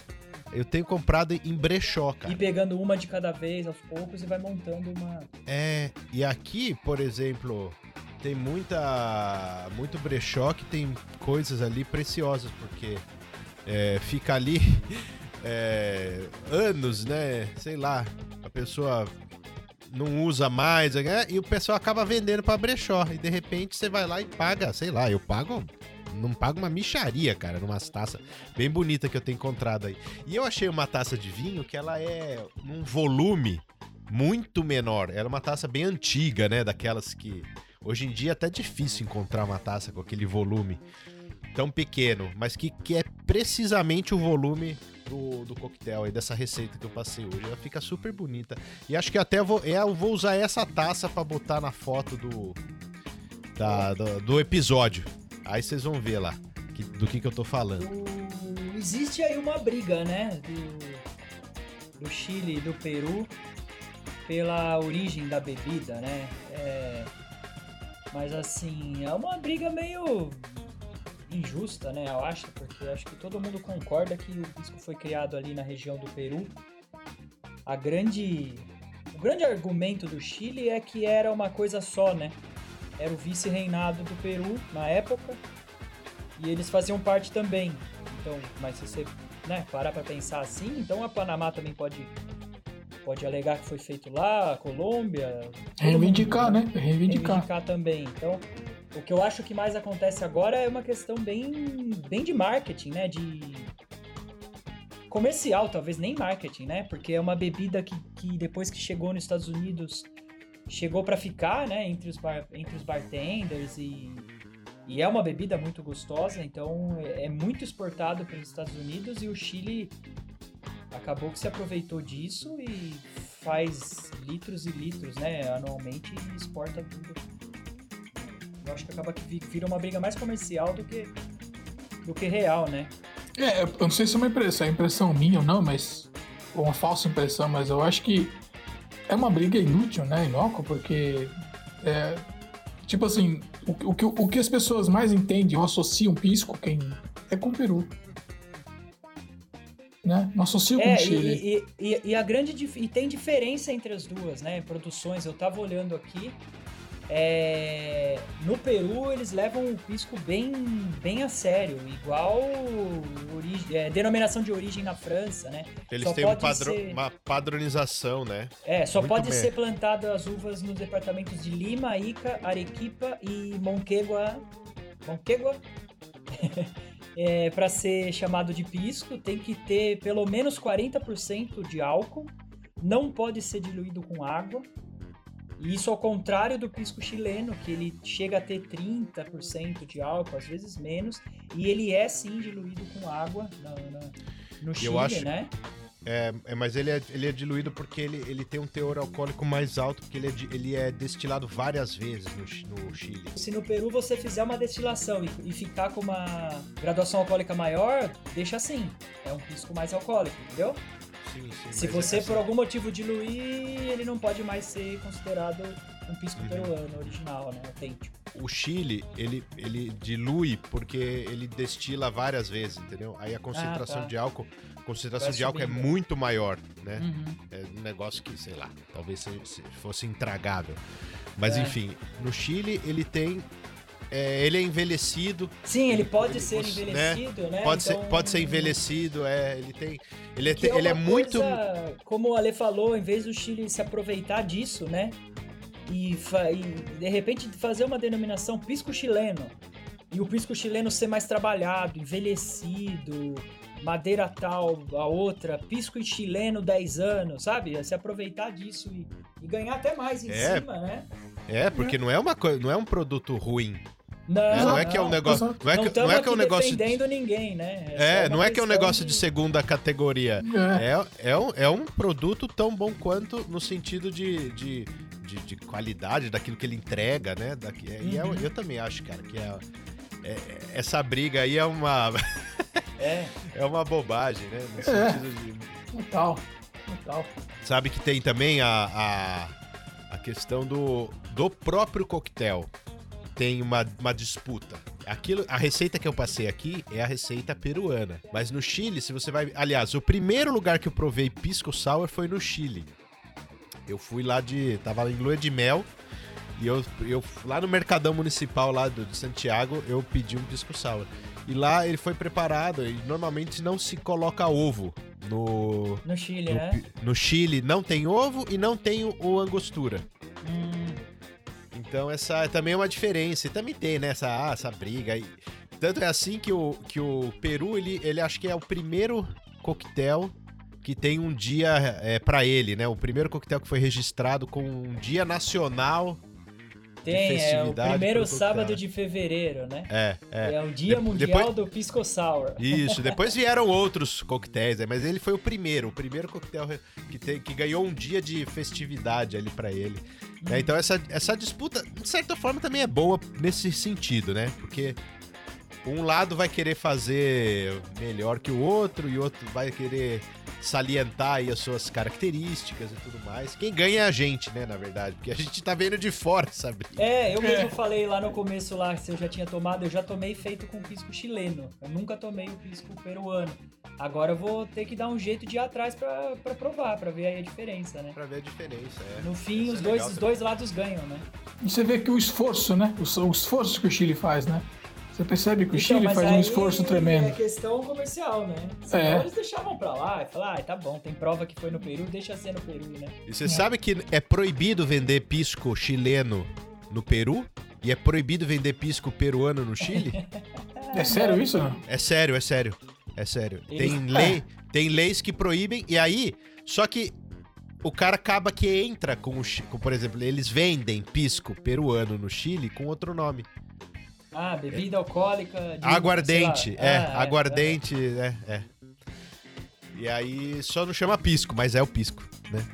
Eu tenho comprado em brechó, cara. E pegando uma de cada vez, aos poucos, e vai montando uma. É, e aqui, por exemplo, tem muita muito brechó que tem coisas ali preciosas, porque é, fica ali [laughs] é, anos, né? Sei lá, a pessoa não usa mais, né? e o pessoal acaba vendendo pra brechó. E de repente você vai lá e paga, sei lá, eu pago não paga uma micharia, cara, numas taças bem bonita que eu tenho encontrado aí. E eu achei uma taça de vinho que ela é num volume muito menor. Era uma taça bem antiga, né? Daquelas que hoje em dia é até difícil encontrar uma taça com aquele volume tão pequeno, mas que, que é precisamente o volume do, do coquetel aí, dessa receita que eu passei hoje. Ela fica super bonita. E acho que até vou, é, eu vou usar essa taça pra botar na foto do, da, do, do episódio. Aí vocês vão ver lá que- do que, que eu tô falando. O- Existe aí uma briga, né? Do, do Chile e do Peru pela origem da bebida, né? É, mas assim, é uma briga meio injusta, né? Eu acho, porque acho que todo mundo concorda que o pisco foi criado ali na região do Peru. A grande, o grande argumento do Chile é que era uma coisa só, né? Era o vice-reinado do Peru na época e eles faziam parte também. Então, mas se você né, parar pra pensar assim, então a Panamá também pode pode alegar que foi feito lá, a Colômbia. Reivindicar, mundo, né? Reivindicar. reivindicar também. Então, o que eu acho que mais acontece agora é uma questão bem, bem de marketing, né? De comercial, talvez nem marketing, né? Porque é uma bebida que, que depois que chegou nos Estados Unidos chegou para ficar, né? Entre os, bar, entre os bartenders e, e é uma bebida muito gostosa, então é, é muito exportado pelos Estados Unidos e o Chile acabou que se aproveitou disso e faz litros e litros, né? Anualmente e exporta tudo. Eu acho que acaba que vi- vira uma briga mais comercial do que do que real, né? É, eu não sei se é uma impressão, é impressão minha ou não, mas. Ou uma falsa impressão, mas eu acho que é uma briga inútil, né? Inócua, porque. É, tipo assim, o, o, que, o que as pessoas mais entendem ou associam pisco quem, é com o Peru. Né? Não associam com É, o Chile. e, e, e, a grande e tem diferença entre as duas, né? Produções, eu tava olhando aqui. É, no Peru eles levam o pisco bem, bem a sério, igual é, denominação de origem na França, né? Eles Só têm um padro- ser- uma padronização, né? É, só Muito pode bem. ser plantado as uvas nos departamentos de Lima, Ica, Arequipa e Monquegua. Monquegua? [laughs] é, para ser chamado de pisco, tem que ter pelo menos 40% de álcool, não pode ser diluído com água. E isso ao contrário do pisco chileno, que ele chega a ter 30% de álcool, às vezes menos, e ele é sim diluído com água na- na- no Chile, acho- né? É, é, mas ele é, ele é diluído porque ele, ele tem um teor alcoólico mais alto, porque ele é, ele é destilado várias vezes no, no Chile. Se no Peru você fizer uma destilação e, e ficar com uma graduação alcoólica maior, deixa assim. É um pisco mais alcoólico, entendeu? Sim, sim. Se mas você por algum motivo diluir, ele não pode mais ser considerado um pisco Uhum. peruano original, né? Autêntico. O Chile, ele, ele dilui porque ele destila várias vezes, entendeu? Aí a concentração tá. de álcool, concentração Vai de álcool é muito maior, né? Uhum. É um negócio que, sei lá, talvez se- se fosse intragável. Mas É. enfim, no Chile ele tem. É, ele é envelhecido. Sim, ele pode ele- ser você- envelhecido, né? Pode, Então, ser, pode ser envelhecido, é. Ele tem. Ele é, que ele é muito. coisa, como o Ale falou, em vez do Chile se aproveitar disso, né? E, e, de repente fazer uma denominação pisco chileno. E o pisco chileno ser mais trabalhado, envelhecido, madeira tal, a outra, pisco e chileno 10 anos, sabe? É Se aproveitar disso e, e ganhar até mais em É. cima, né? É, porque não é uma coisa, não é um produto ruim. Não, É, não é que é um negócio. Exato. Não é que, não é, que é um negócio. de- defendendo ninguém, né? É, só uma não é que é um negócio de segunda categoria. É. É, é, um, é um produto tão bom quanto no sentido de, de, de, de qualidade, daquilo que ele entrega, né? Daqui, e é- Uhum. eu também acho, cara, que é, é- essa briga aí é uma, É, [laughs] é uma bobagem, né? No É. sentido de. Total. Total. Sabe que tem também a, a, a questão do, do próprio coquetel. Tem uma, uma disputa. Aquilo, a receita que eu passei aqui é a receita peruana. Mas no Chile, se você vai. Aliás, o primeiro lugar que eu provei pisco sour foi no Chile. Eu fui lá de. Tava em lua de mel. E eu, eu lá no Mercadão Municipal lá do, de Santiago, eu pedi um pisco sour. E lá ele foi preparado. E normalmente não se coloca ovo no, no Chile, no, né? no Chile não tem ovo e não tem o, o angostura. Hum, Então essa também é uma diferença. E também tem, né? Essa, ah, essa briga aí. Tanto é assim que o, que o Peru, ele, ele acho que é o primeiro coquetel que tem um dia é, para ele, né? O primeiro coquetel que foi registrado com um dia nacional. Tem, é o primeiro sábado de fevereiro, né? É, é. É o dia De- mundial depois- do Pisco Sour. Isso, [laughs] depois vieram outros coquetéis, né? mas ele foi o primeiro, o primeiro coquetel que, tem, que ganhou um dia de festividade ali pra ele. né? Então essa, essa disputa, de certa forma, também é boa nesse sentido, né? Porque um lado vai querer fazer melhor que o outro e o outro vai querer salientar aí as suas características e tudo mais. Quem ganha é a gente, né, na verdade, porque a gente tá vendo de fora, sabe? É, eu mesmo É. falei lá no começo lá se eu já tinha tomado, eu já tomei feito com pisco chileno. Eu nunca tomei o pisco peruano. Agora eu vou ter que dar um jeito de ir atrás pra, pra provar, pra ver aí a diferença, né? Pra ver a diferença, é. No fim, Isso os é dois, os também. dois lados ganham, né? E você vê que o esforço, né? O, o esforço que o Chile faz, né? Você percebe que o Então, Chile faz um esforço tremendo. É questão comercial, né? Senão É. eles deixavam pra lá e falavam, ah, tá bom, tem prova que foi no Peru, deixa ser no Peru, né? E você sabe que é proibido vender pisco chileno no Peru? E é proibido vender pisco peruano no Chile? [laughs] É sério isso? Não? É sério, é sério. É sério. Eles- Tem [laughs] lei, tem leis que proíbem e aí, só que o cara acaba que entra com o, com, por exemplo, eles vendem pisco peruano no Chile com outro nome. Ah, bebida alcoólica. de- aguardente, é, Ah, aguardente, é, é. E aí só não chama pisco, mas é o pisco, né?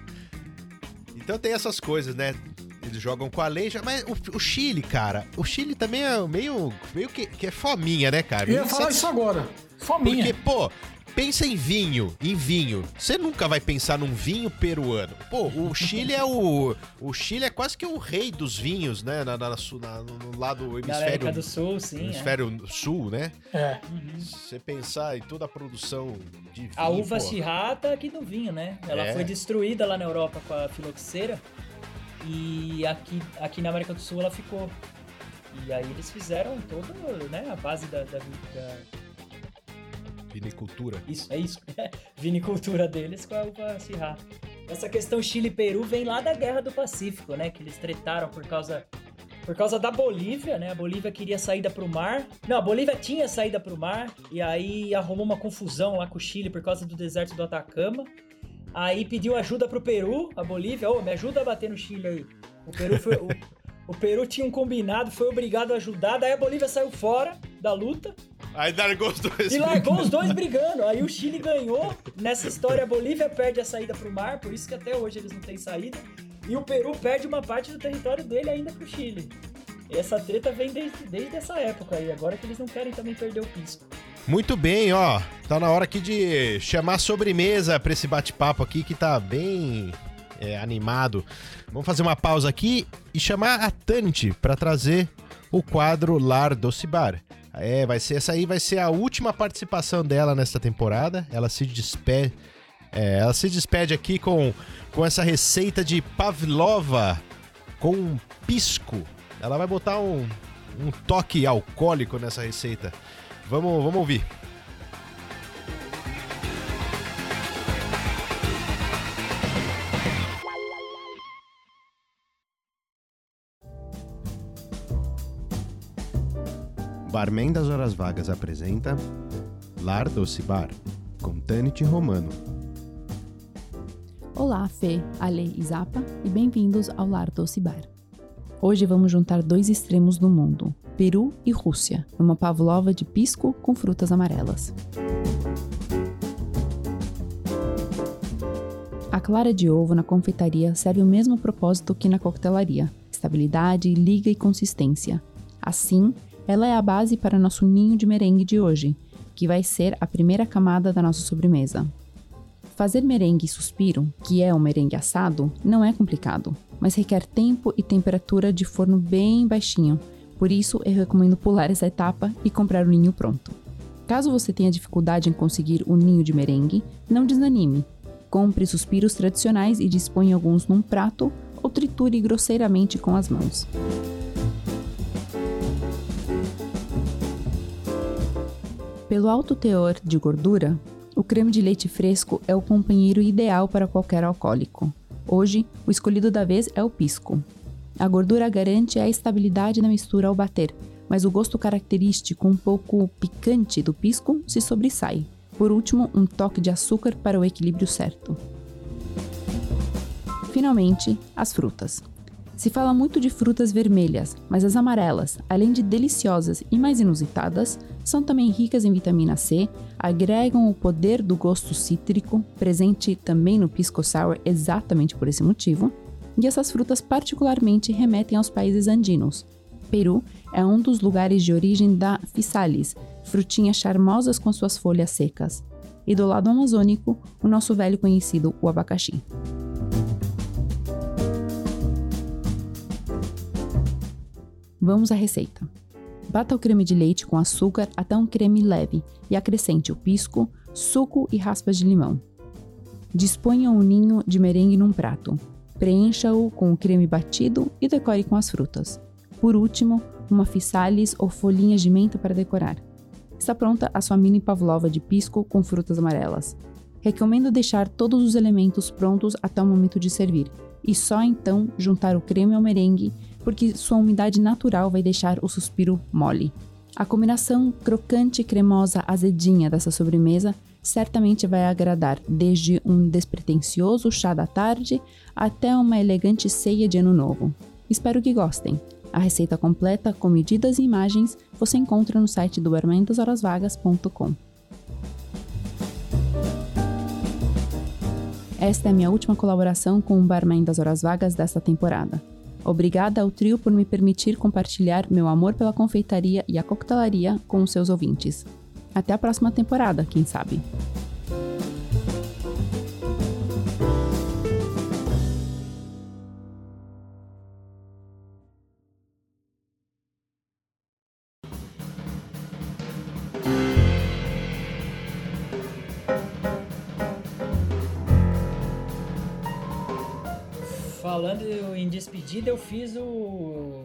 Então tem essas coisas, né? Eles jogam com a lei, já- mas o, o Chile, cara, o Chile também é meio, meio que, que é fominha, né, cara? Eu ia falar isso agora. Fominha. Porque, pô, pensa em vinho, em vinho. Você nunca vai pensar num vinho peruano. Pô, o Chile é o. O Chile é quase que o rei dos vinhos, né? Na, na- na- no lado hemisfério, América do Sul, sim. é. hemisfério sul, né? É. Se você pensar em toda a produção de vinho. A uva tá aqui no vinho, né? Ela É. foi destruída lá na Europa com a filoxera e aqui, aqui na América do Sul ela ficou. E aí eles fizeram toda né, a base da, da, da- Vinicultura. Isso, é isso. [laughs] Vinicultura deles com a uva Syrah. Essa questão Chile e Peru vem lá da Guerra do Pacífico, né? Que eles tretaram por causa por causa da Bolívia, né? A Bolívia queria saída pro mar. Não, a Bolívia tinha saída pro mar e aí arrumou uma confusão lá com o Chile por causa do deserto do Atacama. Aí pediu ajuda pro Peru, a Bolívia, ô, me ajuda a bater no Chile aí. O Peru foi o, o Peru tinha um combinado, foi obrigado a ajudar, daí a Bolívia saiu fora da luta Aí largou os dois. e largou os dois brigando. Aí o Chile [laughs] ganhou. Nessa história, a Bolívia perde a saída pro mar, por isso que até hoje eles não têm saída. E o Peru perde uma parte do território dele ainda pro Chile. E essa treta vem desde, desde essa época aí, agora que eles não querem também perder o pisco. Muito bem, ó. Tá na hora aqui de chamar a sobremesa pra esse bate-papo aqui que tá bem é, animado. Vamos fazer uma pausa aqui e chamar a Tanit pra trazer o quadro Lar Doce Bar. É, vai ser essa aí vai ser a última participação dela nesta temporada. Ela se despede, é, ela se despede aqui com, com essa receita de pavlova com pisco. Ela vai botar um, um toque alcoólico nessa receita. Vamos, vamos ouvir. Barman das Horas Vagas apresenta Lar Doce Bar, com Tanit Romano. Olá, Fê, Ale e Zapa, e bem-vindos ao Lar Doce Bar. Hoje vamos juntar dois extremos do mundo, Peru e Rússia, numa pavlova de pisco com frutas amarelas. A clara de ovo na confeitaria serve o mesmo propósito que na coquetelaria: estabilidade, liga e consistência. Assim, ela é a base para nosso ninho de merengue de hoje, que vai ser a primeira camada da nossa sobremesa. Fazer merengue suspiro, que é um merengue assado, não é complicado, mas requer tempo e temperatura de forno bem baixinho. Por isso, eu recomendo pular essa etapa e comprar o ninho pronto. Caso você tenha dificuldade em conseguir o ninho de merengue, não desanime. Compre suspiros tradicionais e disponha alguns num prato ou triture grosseiramente com as mãos. Pelo alto teor de gordura, o creme de leite fresco é o companheiro ideal para qualquer alcoólico. Hoje, o escolhido da vez é o pisco. A gordura garante a estabilidade da mistura ao bater, mas o gosto característico um pouco picante do pisco se sobressai. Por último, um toque de açúcar para o equilíbrio certo. Finalmente, as frutas. Se fala muito de frutas vermelhas, mas as amarelas, além de deliciosas e mais inusitadas, são também ricas em vitamina C, agregam o poder do gosto cítrico, presente também no pisco sour exatamente por esse motivo, e essas frutas particularmente remetem aos países andinos. Peru é um dos lugares de origem da physalis, frutinhas charmosas com suas folhas secas. E do lado amazônico, o nosso velho conhecido, o abacaxi. Vamos à receita. Bata o creme de leite com açúcar até um creme leve e acrescente o pisco, suco e raspas de limão. Disponha um ninho de merengue num prato. Preencha-o com o creme batido e decore com as frutas. Por último, uma fissalis ou folhinhas de menta para decorar. Está pronta a sua mini pavlova de pisco com frutas amarelas. Recomendo deixar todos os elementos prontos até o momento de servir e só então juntar o creme ao merengue, porque sua umidade natural vai deixar o suspiro mole. A combinação crocante, cremosa, azedinha dessa sobremesa certamente vai agradar desde um despretensioso chá da tarde até uma elegante ceia de ano novo. Espero que gostem. A receita completa, com medidas e imagens, você encontra no site do barmandashorasvagas.com. Esta é a minha última colaboração com o Barman das Horas Vagas desta temporada. Obrigada ao trio por me permitir compartilhar meu amor pela confeitaria e a coquetelaria com os seus ouvintes. Até a próxima temporada, quem sabe. Falando em despedida, eu fiz o.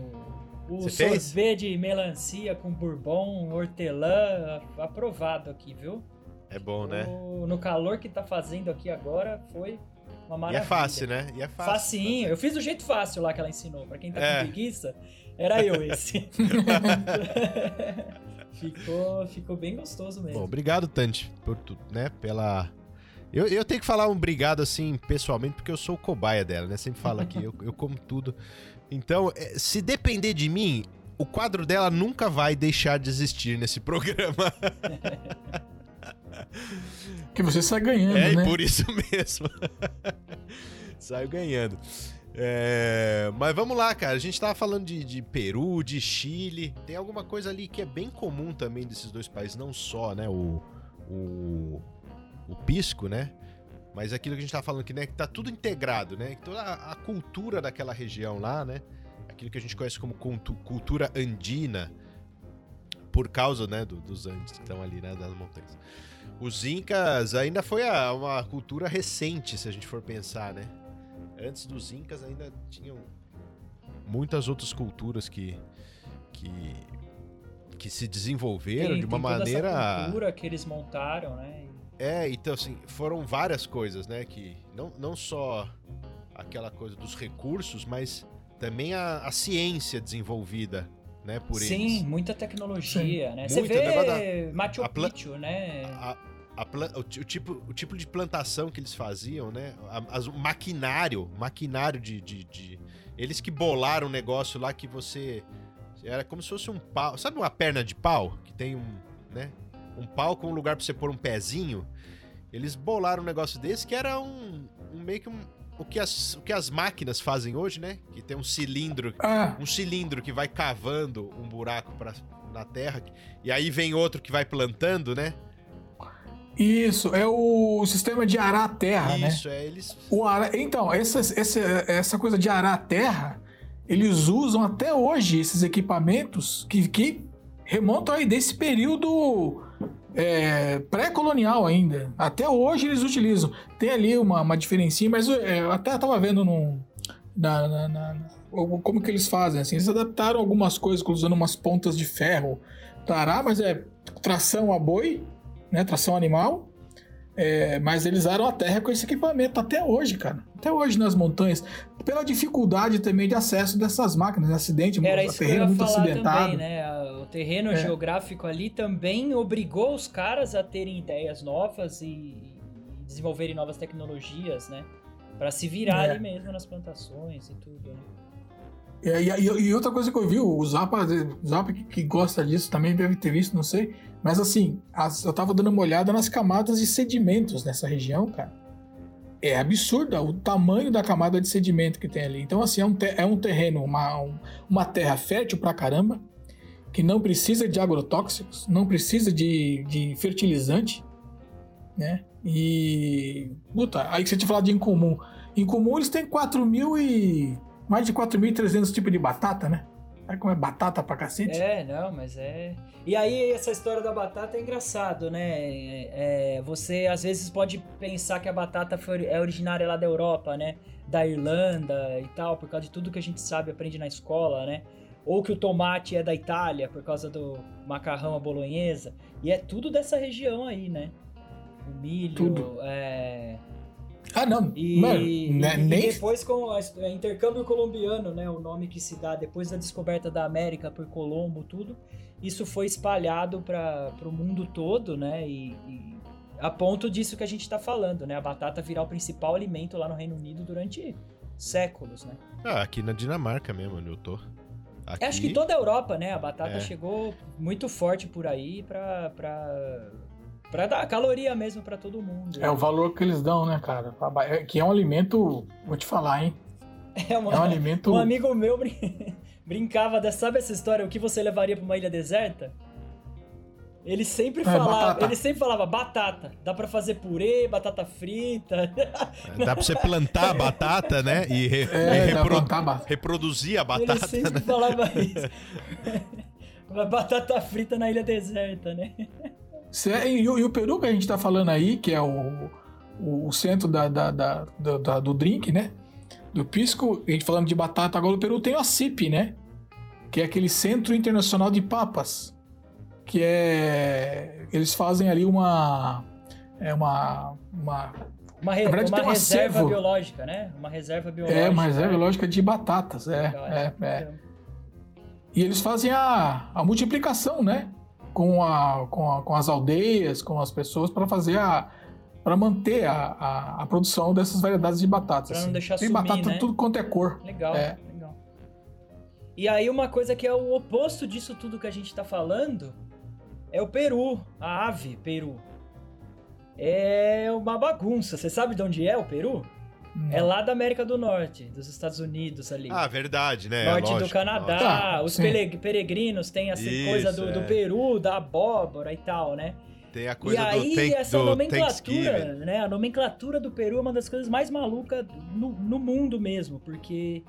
O Você sorvete de melancia com bourbon, hortelã, aprovado aqui, viu? É bom, né? O- no calor que tá fazendo aqui agora, foi uma E maravilha. é fácil, né? E é fácil. Facinho. Eu fiz do jeito fácil lá que ela ensinou. Pra quem tá É. com preguiça, era eu esse. [laughs] [laughs] ficou, ficou bem gostoso mesmo. Bom, obrigado, Tante, por né, pela... Eu, eu tenho que falar um obrigado, assim, pessoalmente, porque eu sou o cobaia dela, né? Sempre falo aqui, eu, [laughs] eu como tudo. Então, eh, se depender de mim, o quadro dela nunca vai deixar de existir nesse programa. [laughs] Que você sai ganhando, É, né? e por isso [laughs] mesmo. Saio ganhando. É, mas vamos lá, cara. A gente tava falando de, de Peru, de Chile. Tem alguma coisa ali que é bem comum também desses dois países, não só, né? O, o, o pisco, né? Mas aquilo que a gente tava falando aqui, né? Que tá tudo integrado, né? Toda a, cultura daquela região lá, né? Aquilo que a gente conhece como cultu- cultura andina, por causa, né? do- dos Andes que estão ali, né? Das montanhas. Os Incas ainda foi a- uma cultura recente, se a gente for pensar, né? Antes dos Incas ainda tinham muitas outras culturas que que, que se desenvolveram Tem- de uma tem toda maneira Essa cultura que eles montaram, né? É, então assim, foram várias coisas, né? Que não, não só aquela coisa dos recursos, mas também a, a ciência desenvolvida, né? Por Sim, eles. muita tecnologia, né? Você Muita, negócio vê Machu a plan- Picchu, né? A, a o, o tipo, o tipo de plantação que eles faziam, né? As- o maquinário, maquinário de, de, de- Eles que bolaram um negócio lá que você. Era como se fosse um pau. Sabe uma perna de pau? Que tem um. né? Um pau com um lugar pra você pôr um pezinho. Eles bolaram um negócio desse que era um. um meio que um. O que, as, o que as máquinas fazem hoje, né? Que tem um cilindro Ah, um cilindro que vai cavando um buraco pra, na terra e aí vem outro que vai plantando, né? isso, é o sistema de arar a terra, né? Isso, é eles. O ara... Então, essa, essa, essa coisa de arar a terra, eles usam até hoje esses equipamentos que, que remontam aí desse período é, pré-colonial ainda. Até hoje eles utilizam. Tem ali uma, uma diferencinha, mas é, eu até tava vendo num, na, na- na- como que eles fazem. Assim, eles adaptaram algumas coisas usando umas pontas de ferro arar, mas é tração a boi, né, tração animal. É, mas eles usaram a terra com esse equipamento até hoje, cara. Até hoje nas montanhas. Pela dificuldade também de acesso dessas máquinas, né? acidente, Era isso terreno muito acidentado. também, né? O terreno É. geográfico ali também obrigou os caras a terem ideias novas e, desenvolverem novas tecnologias, né? Pra se virar É. ali mesmo nas plantações e tudo, né? E, e- e outra coisa que eu vi, o Zapa, o Zapa que, que gosta disso também deve ter visto, não sei. Mas assim, as- eu tava dando uma olhada nas camadas de sedimentos nessa região, cara. É absurdo o tamanho da camada de sedimento que tem ali. Então, assim, é um, é um terreno, uma, um- uma terra fértil pra caramba, que não precisa de agrotóxicos, não precisa de, de fertilizante, né? E. Puta, aí que você tinha falado de incomum. Incomum eles têm 4 mil e. mais de 4.300 tipos de batata, né? Sabe como é batata pra cacete? É, não, mas é. E aí, essa história da batata é engraçado, né? É, é, você às vezes pode pensar que a batata foi, é originária lá da Europa, né? Da Irlanda e tal, por causa de tudo que a gente sabe, aprende na escola, né? Ou que o tomate é da Itália, por causa do macarrão à bolonhesa. E é tudo dessa região aí, né? O milho, Tudo. é. Ah, não. E, Mano, e- né, e nem. depois com o intercâmbio colombiano, né, o nome que se dá depois da descoberta da América por Colombo, tudo, isso foi espalhado para o mundo todo, né, e, e a ponto disso que a gente está falando, né, a batata virar o principal alimento lá no Reino Unido durante séculos, né. Ah, aqui na Dinamarca mesmo, onde eu tô. Aqui, Acho que toda a Europa, né, a batata É. chegou muito forte por aí para para para dar caloria mesmo para todo mundo. É o valor que eles dão, né, cara? É- Que é um alimento. Vou te falar, hein? É uma- É um alimento. Um amigo meu brin- [laughs] brincava dessa, sabe essa história, o que você levaria pra uma ilha deserta? Ele sempre falava, batata. ele sempre falava batata. Dá pra fazer purê, batata frita. Dá pra você plantar a batata, né? E, re- [laughs] É, e repro- reproduzir a ele batata. sempre falava isso. [laughs] Uma batata frita na ilha deserta, né? É, E, o- Peru que a gente tá falando aí, que é o, o, centro da, da- da- da- do drink, né? Do pisco, a gente falando de batata, agora o Peru tem o CIP, né? Que é aquele Centro Internacional de Papas. Que é. Eles fazem ali uma. É uma. uma Uma, re- verdade, uma um reserva acervo. biológica, né? Uma reserva biológica. é uma reserva lógica de batatas. É, Legal, é, é. E eles fazem a, a multiplicação, né? Com, a, com, a- com as aldeias, com as pessoas, para fazer a. para manter a, a, a produção dessas variedades de batatas. Pra não assim. deixar Tem sumir, batata né? tudo quanto é cor. Legal, É. legal. E aí uma coisa que é o oposto disso tudo que a gente tá falando é o peru, a ave peru. É uma bagunça. Você sabe de onde é o peru? É lá da América do Norte, dos Estados Unidos ali. Ah, verdade, né? Norte Lógico, do Canadá, lógico. Tá, os sim. peregrinos têm essa Isso, coisa do, do é. peru, da abóbora e tal, né? Tem a E coisa aí, do, essa do nomenclatura, né? A nomenclatura do Peru é uma das coisas mais malucas no, no mundo mesmo, porque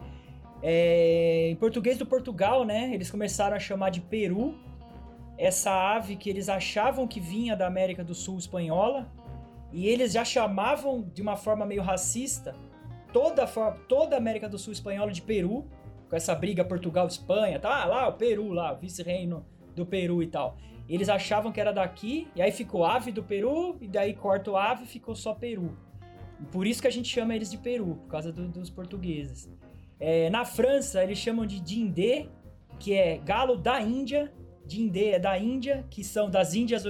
é, em português do Portugal, né? Eles começaram a chamar de Peru essa ave que eles achavam que vinha da América do Sul espanhola, e eles já chamavam de uma forma meio racista toda a, toda América do Sul espanhola de Peru, com essa briga Portugal-Espanha, tá? Ah, lá o Peru, lá, o vice-reino do Peru e tal. Eles achavam que era daqui, e aí ficou ave do Peru, e daí corta o ave ficou só Peru. E por isso que a gente chama eles de Peru, por causa do- dos portugueses. É, na França, eles chamam de Dindê, que é galo da Índia. Dindê é da Índia, que são das Índias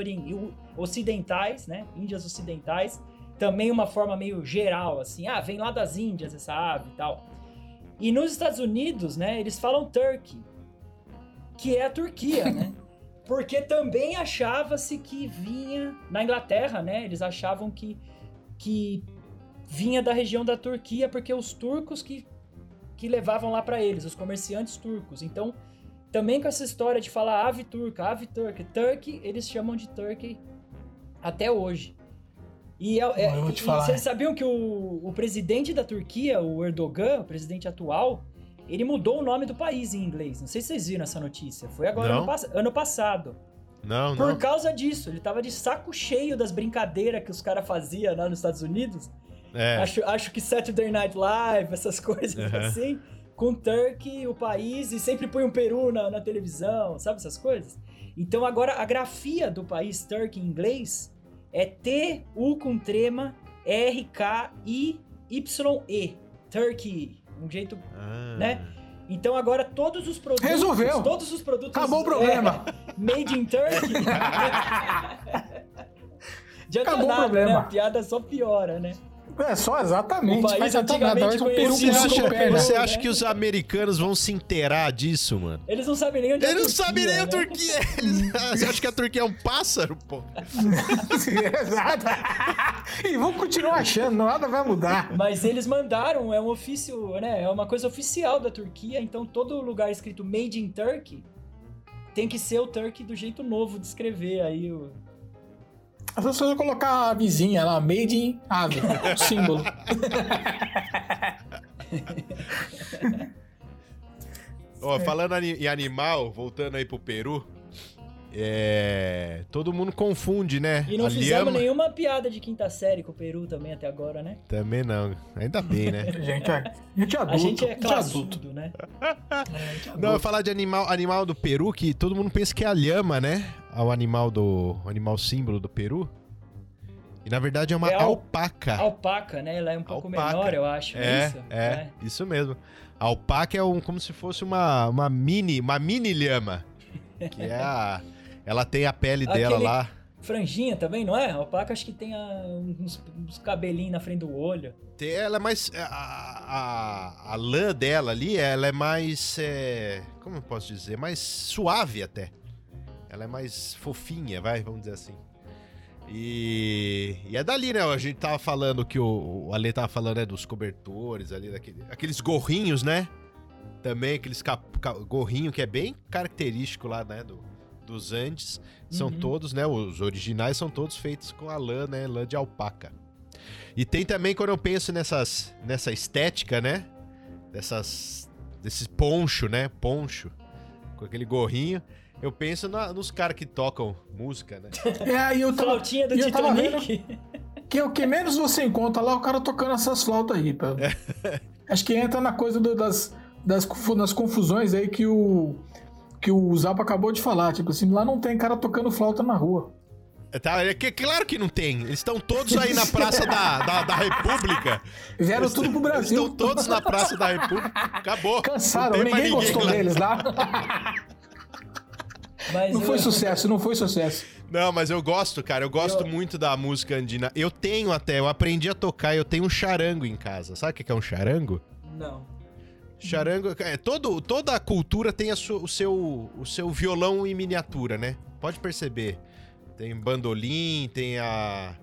ocidentais, né? Índias ocidentais. Também uma forma meio geral, assim. Ah, vem lá das Índias essa ave e tal. E nos Estados Unidos, né, eles falam turkey, que é a Turquia, né? [laughs] Porque também achava-se que vinha na Inglaterra, né? Eles achavam que, que vinha da região da Turquia, porque os turcos que, que levavam lá para eles, os comerciantes turcos. Então, também com essa história de falar ave turca, ave turca, turkey, eles chamam de turkey até hoje. E, é, é- Eu vou te e falar. vocês sabiam que o, o presidente da Turquia, o Erdogan, o presidente atual, ele mudou o nome do país em inglês. Não sei se vocês viram essa notícia. Foi agora ano, ano passado. Não, Por não. causa disso, ele tava de saco cheio das brincadeiras que os caras faziam lá nos Estados Unidos. É, Acho, acho que Saturday Night Live, essas [laughs] coisas Aham. assim. Com Turkey, o país, e sempre põe um peru na, na televisão, sabe essas coisas? Então agora a grafia do país Turkey em inglês É T-U com trema R-K-I-Y-E. Turkey. Um jeito Ah. Né? Então agora todos os produtos. Resolveu. Todos os produtos. Acabou o problema. é, [laughs] made in Turkey. [laughs] Já Acabou o nada, problema. né? A piada só piora, né? É só exatamente. O país antigamente com o peru Você acha, pernas. você né? acha que os americanos vão se inteirar disso, mano? Eles não sabem nem onde é Eles não Turquia, sabem nem a né? Turquia. Eles... [laughs] Você acha que a Turquia é um pássaro, pô? [laughs] Exato. E vão continuar achando, nada vai mudar. Mas eles mandaram, é um ofício, né? É uma coisa oficial da Turquia, então todo lugar escrito Made in Turkey tem que ser o Turkey do jeito novo de escrever aí o. As pessoas vão colocar a vizinha lá, made in ave, símbolo. [laughs] Ó, falando em animal, voltando aí pro Peru, é... todo mundo confunde, né? E não A fizemos nenhuma piada de quinta série com o Peru também até agora, né? Também não. Ainda bem, né? Gente, é, gente é adulto. A gente é adulto. classudo, né? Não, eu falar de animal, animal do Peru, que todo mundo pensa que é a lhama, né? É O animal do. O animal símbolo do Peru. E na verdade é uma É al- alpaca. Alpaca, né? Ela é um pouco Alpaca. menor, eu acho. É, isso? é, isso mesmo. A alpaca é um, como se fosse uma, uma mini, uma mini lhama. Que é a. Ela tem a pele dela Aquele- lá. Franjinha também, não é? A alpaca acho que tem a- uns, uns cabelinhos na frente do olho. Tem- Ela é mais. A, a, a lã dela ali, ela é mais. é, como eu posso dizer? Mais suave até. Ela é mais fofinha, vai, vamos dizer assim. E, e é dali, né? A gente tava falando que o, o Ale tava falando né, dos cobertores ali, daquele, aqueles gorrinhos, né? Também aqueles cap, ca- gorrinho que é bem característico lá, né? Do, dos Andes. São Uhum. todos, né? Os originais são todos feitos com a lã, né? Lã de alpaca. E tem também, quando eu penso nessas, nessa estética, né? Dessas, desses poncho, né? Poncho. Com aquele gorrinho. Eu penso na- nos caras que tocam música, né? [laughs] É, aí eu tava, Flautinha do e Titanic. que é o que menos você encontra lá, é o cara tocando essas flautas aí. pô. [laughs] Acho que entra na coisa do- das, das, das confusões aí que o que o Zapa acabou de falar. Tipo assim, lá não tem cara tocando flauta na rua. Tá, é que, claro que não tem. Eles estão todos aí na Praça da, da, da República. Vieram Eles tudo pro Eles Brasil. estão todos na Praça da República. Acabou. Cansaram, mais ninguém gostou lá. deles lá. Mas Não eu- foi sucesso, não foi sucesso. Não, mas eu gosto, cara. Eu gosto Eu- muito da música andina. Eu tenho até, eu aprendi a tocar, eu tenho um charango em casa. Sabe o que é um charango? Não. Charango, é, todo, toda a cultura tem a sua- o, seu, o seu violão em miniatura, né? Pode perceber. Tem bandolim, tem a,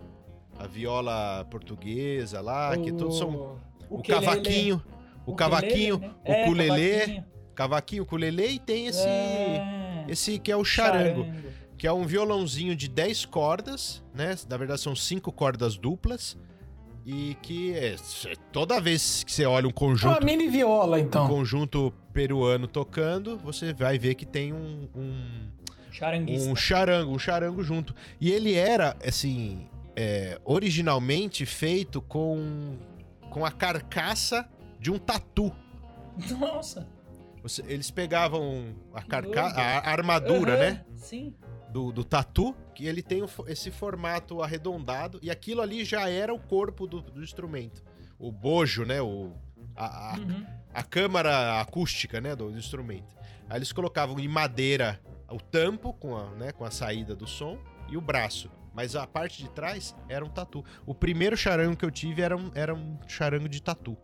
a viola portuguesa lá, que todos são... O, ukulele. cavaquinho, o, cavaquinho, né? o É, ukulele, cavaquinho. cavaquinho, ukulele e tem esse, É, esse que é o charango, que é um violãozinho de 10 cordas, né? Na verdade são cinco cordas duplas e que é, toda vez que você olha um Uma conjunto mini viola, um então. conjunto peruano tocando, você vai ver que tem um, um, um charango, um charango junto. E ele era, assim, é, originalmente feito com, com a carcaça de um tatu. Nossa. Você- eles pegavam a, carca a armadura, Aham, né? Sim. Do, do tatu, que ele tem esse formato arredondado, e aquilo ali já era o corpo do, do instrumento. O bojo, né? O, a, a- Uhum. a câmara acústica, né, do, do instrumento. Aí eles colocavam em madeira o tampo com a, né, com a saída do som e o braço. Mas a parte de trás era um tatu. O primeiro charango que eu tive era um, era um charango de tatu.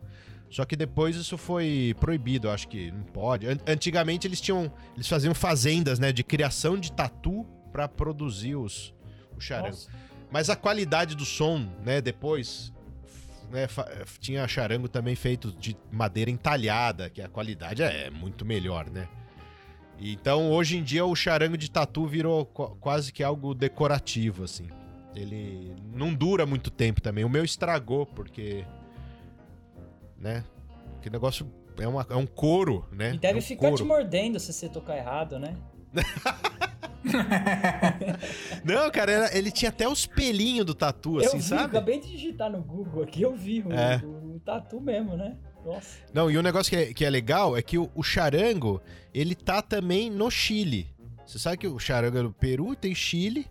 Só que depois isso foi proibido, acho que não pode. An- Antigamente eles tinham, eles faziam fazendas, né, de criação de tatu para produzir os, o charango. Nossa. Mas a qualidade do som, né, depois. né, tinha charango também feito de madeira entalhada, que a qualidade é muito melhor, né? Então, hoje em dia, o charango de tatu virou qu- quase que algo decorativo, assim. Ele não dura muito tempo também. O meu estragou, porque. Né? Que negócio é, uma- é um couro, né? E deve é um ficar te couro. mordendo se você tocar errado, né? [laughs] [laughs] Não, cara, era- ele tinha até os pelinhos do tatu, assim, eu vi, sabe? acabei de digitar no Google aqui, eu vi o, É. o- o tatu mesmo, né? Nossa. Não, e um negócio que é, que é legal é que o, o charango, ele tá também no Chile. Você sabe que o charango é no Peru, tem Chile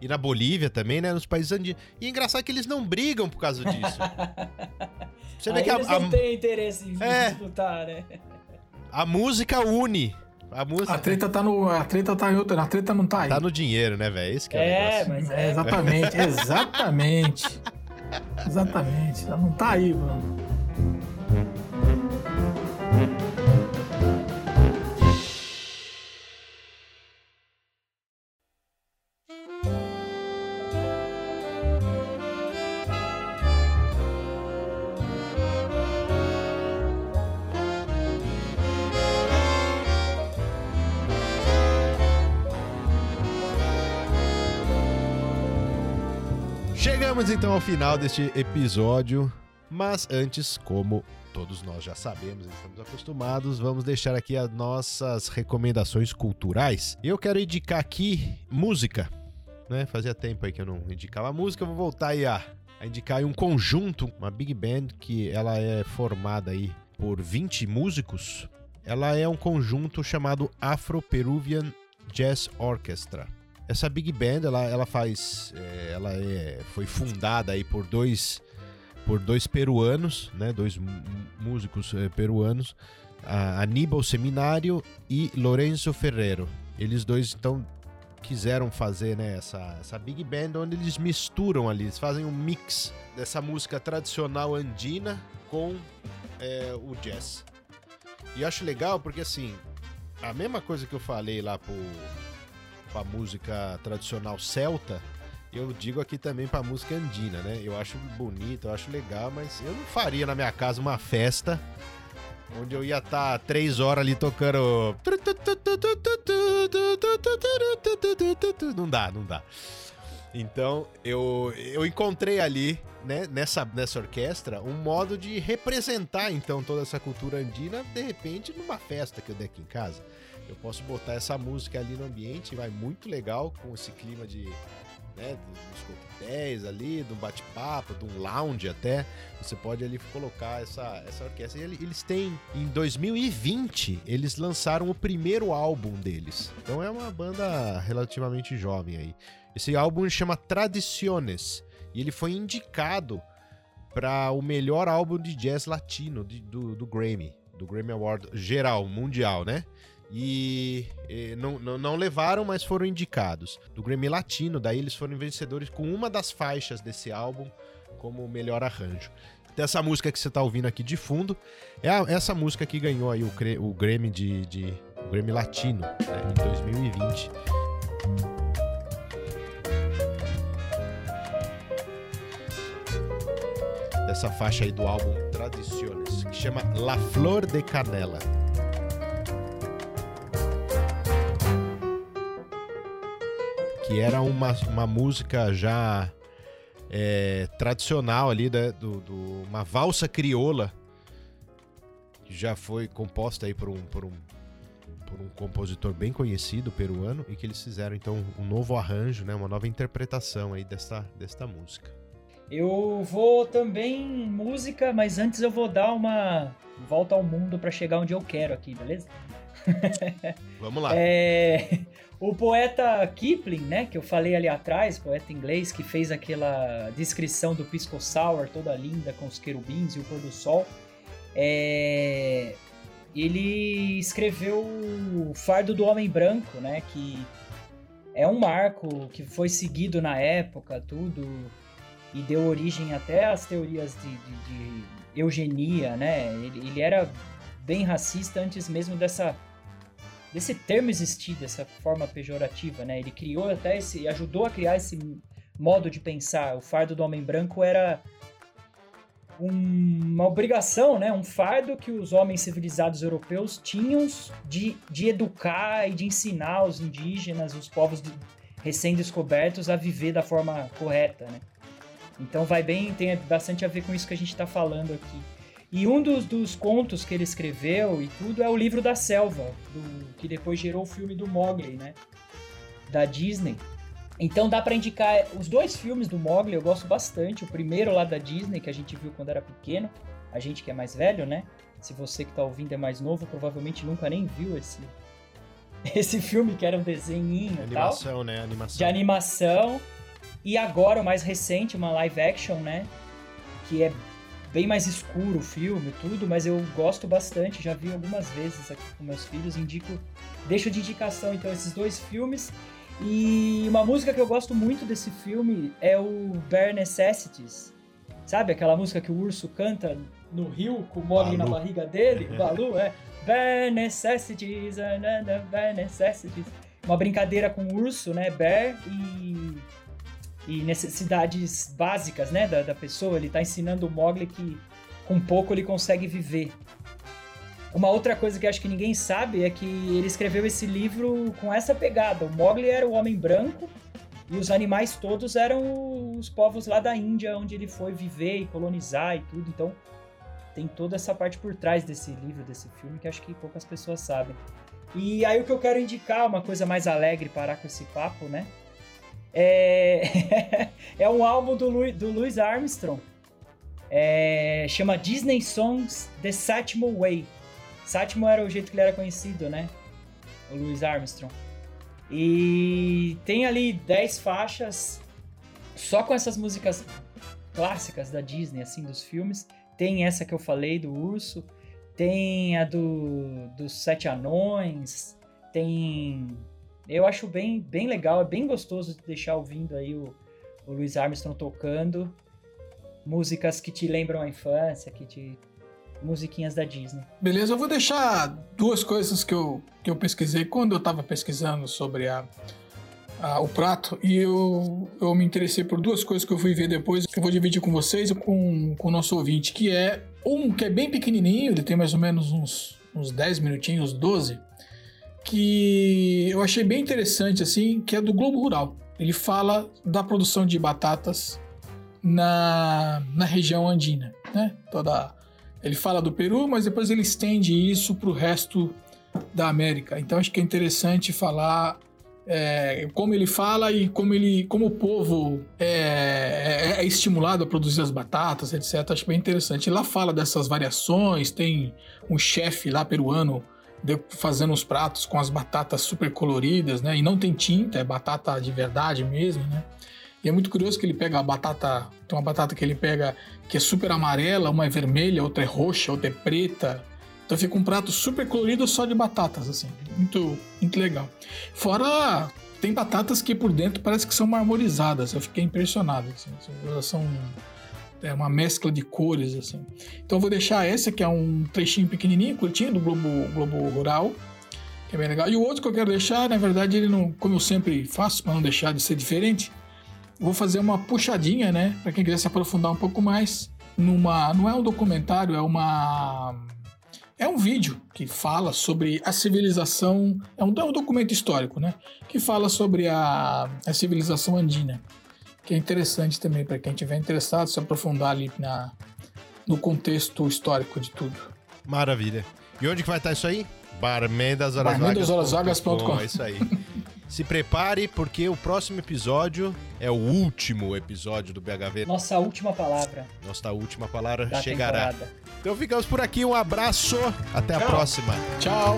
E na Bolívia também, né? Nos países andinos. E é engraçado que eles não brigam por causa disso. [laughs] Você vê Aí que a, eles não a, têm interesse em É. disputar, né? a música une. A música A treta tá no. A treta tá em outra. A treta não tá aí. tá no dinheiro, né, velho? Esse que é, É, mas É, é. exatamente, exatamente. Exatamente. Ela não tá aí, mano. Chegamos então ao final deste episódio, mas antes, como todos nós já sabemos, estamos acostumados, vamos deixar aqui as nossas recomendações culturais. Eu quero indicar aqui música, né? Fazia tempo aí que eu não indicava música, vou voltar aí a, a indicar aí um conjunto, uma big band que ela é formada aí por 20 músicos. Ela é um conjunto chamado Afro-Peruvian Jazz Orchestra. Essa big band, ela, ela faz, é, ela é, foi fundada aí por dois, por dois peruanos, né, dois músicos é, peruanos, Aníbal Seminário e Lourenço Ferrero. Eles dois então quiseram fazer né, essa, essa big band onde eles misturam ali, eles fazem um mix dessa música tradicional andina com é, o jazz. E eu acho legal porque assim, a mesma coisa que eu falei lá pro pra música tradicional celta, eu digo aqui também pra música andina, né? Eu acho bonito, eu acho legal, mas eu não faria na minha casa uma festa onde eu ia estar três horas ali tocando. Não dá, não dá. Então eu, eu encontrei ali, né, nessa, nessa orquestra, um modo de representar então toda essa cultura andina, de repente, numa festa que eu der aqui em casa. Eu posso botar essa música ali no ambiente, vai muito legal com esse clima de. Né, dos coquetéis ali, do bate-papo, de um lounge até. Você pode ali colocar essa, essa orquestra. E ele- eles têm, em 2020, eles lançaram o primeiro álbum deles. Então é uma banda relativamente jovem aí. Esse álbum chama Tradiciones. E ele foi indicado para o melhor álbum de jazz latino de- do, do Grammy. Do Grammy Award geral, mundial, né? E, eh, não, não, não levaram, mas foram indicados. Do Grammy Latino, daí eles foram vencedores com uma das faixas desse álbum como melhor arranjo. Então, essa música que você tá ouvindo aqui de fundo é a- essa música que ganhou aí o, o Grammy de, de- o Grammy Latino né, em 2020. Dessa faixa aí do álbum Tradiciones, que chama La Flor de Canela. Que era uma, uma música já é, tradicional ali, né, do, do- uma valsa crioula, que já foi composta aí por um, por, um, por um compositor bem conhecido, peruano, e que eles fizeram então um novo arranjo, né, uma nova interpretação aí desta, desta música. Eu vou também música, mas antes eu vou dar uma volta ao mundo pra chegar onde eu quero aqui, beleza? [laughs] Vamos lá. É, o poeta Kipling, né, que eu falei ali atrás, poeta inglês que fez aquela descrição do Pisco Sour toda linda com os querubins e o pôr do sol, é, ele escreveu o Fardo do Homem Branco, né, que é um marco que foi seguido na época, tudo e deu origem até às teorias de, de- de eugenia, né? Ele, ele era bem racista antes mesmo dessa desse termo existir, dessa forma pejorativa, né? Ele criou até esse, ajudou a criar esse modo de pensar. O fardo do homem branco era um- uma obrigação, né? Um fardo que os homens civilizados europeus tinham de, de educar e de ensinar os indígenas, os povos de- recém-descobertos a viver da forma correta, né? Então vai bem, tem bastante a ver com isso que a gente está falando aqui. E um dos, dos contos que ele escreveu e tudo é o livro da selva, do- que depois gerou o filme do Mowgli, né? Da Disney. Então dá pra indicar os dois filmes do Mowgli, eu gosto bastante. O primeiro lá da Disney, que a gente viu quando era pequeno, a gente que é mais velho, né? Se você que tá ouvindo é mais novo, provavelmente nunca nem viu esse, [laughs] esse filme que era um desenhinho e tal. Animação, né? Animação. de animação. E agora, o mais recente, uma live action, né? Que é bem mais escuro o filme e tudo, mas eu gosto bastante, já vi algumas vezes aqui com meus filhos, indico, deixo de indicação então esses dois filmes. E uma música que eu gosto muito desse filme é o Bare Necessities. Sabe aquela música que o urso canta no rio com o Mogli na barriga dele? Balu, é. Bare Necessities, na, bare necessities. Uma brincadeira com o urso, né? Bear e, e necessidades básicas, né? Da, da pessoa. Ele tá ensinando o Mogli que com pouco ele consegue viver. Uma outra coisa que acho que ninguém sabe é que ele escreveu esse livro com essa pegada. O Mogli era o homem branco e os animais todos eram os povos lá da Índia, onde ele foi viver e colonizar e tudo. Então tem toda essa parte por trás desse livro, desse filme, que acho que poucas pessoas sabem. E aí o que eu quero indicar, uma coisa mais alegre, parar com esse papo, né? É, [laughs] é um álbum do, Louis, do Louis Armstrong. É, chama Disney Songs The Satchmo Way. Satchmo era o jeito que ele era conhecido, né? O Louis Armstrong. E tem ali 10 faixas só com essas músicas clássicas da Disney, assim, dos filmes. Tem essa que eu falei do urso, tem a do dos sete anões, tem eu acho bem bem legal, é bem gostoso de deixar ouvindo aí o, o Armstrong tocando músicas que te lembram a infância, que te musiquinhas da Disney. Beleza, eu vou deixar duas coisas que eu, que eu pesquisei quando eu estava pesquisando sobre a, a- o prato e eu, eu me interessei por duas coisas que eu fui ver depois que eu vou dividir com vocês e com, com o nosso ouvinte, que é um que é bem pequenininho, ele tem mais ou menos uns, uns 10 minutinhos, 12, que eu achei bem interessante, assim, que é do Globo Rural. Ele fala da produção de batatas na, na região andina, né? Toda ele fala do Peru, mas depois ele estende isso para o resto da América. Então acho que é interessante falar é, como ele fala e como ele, como o povo é, é- é estimulado a produzir as batatas, etc. Acho bem interessante. Lá fala dessas variações. Tem um chefe lá peruano fazendo os pratos com as batatas super coloridas, né? E não tem tinta, é batata de verdade mesmo, né? E é muito curioso que ele pega a batata, tem uma batata que ele pega que é super amarela, uma é vermelha, outra é roxa, outra é preta. Então fica um prato super colorido só de batatas, assim. Muito, muito legal. Fora, tem batatas que por dentro parece que são marmorizadas. Eu fiquei impressionado. Assim. Elas são é uma mescla de cores, assim. Então eu vou deixar essa, que é um trechinho pequenininho, curtinho, do Globo, Globo Rural. Que é bem legal. E o outro que eu quero deixar, na verdade, ele não, como eu sempre faço, para não deixar de ser diferente, vou fazer uma puxadinha, né? Para quem quiser se aprofundar um pouco mais. Numa, não é um documentário, é uma. É um vídeo que fala sobre a civilização. É um, é um documento histórico, né? Que fala sobre a, a civilização andina. Que é interessante também para quem tiver interessado se aprofundar ali na, no contexto histórico de tudo. Maravilha. E onde que vai estar isso aí? Barmendashorasvagas.com. É isso aí. [laughs] Se prepare, porque o próximo episódio é o último episódio do BHV. Nossa última palavra Nossa última palavra da chegará. temporada. Então ficamos por aqui. Um abraço. Até a Tchau. próxima. Tchau!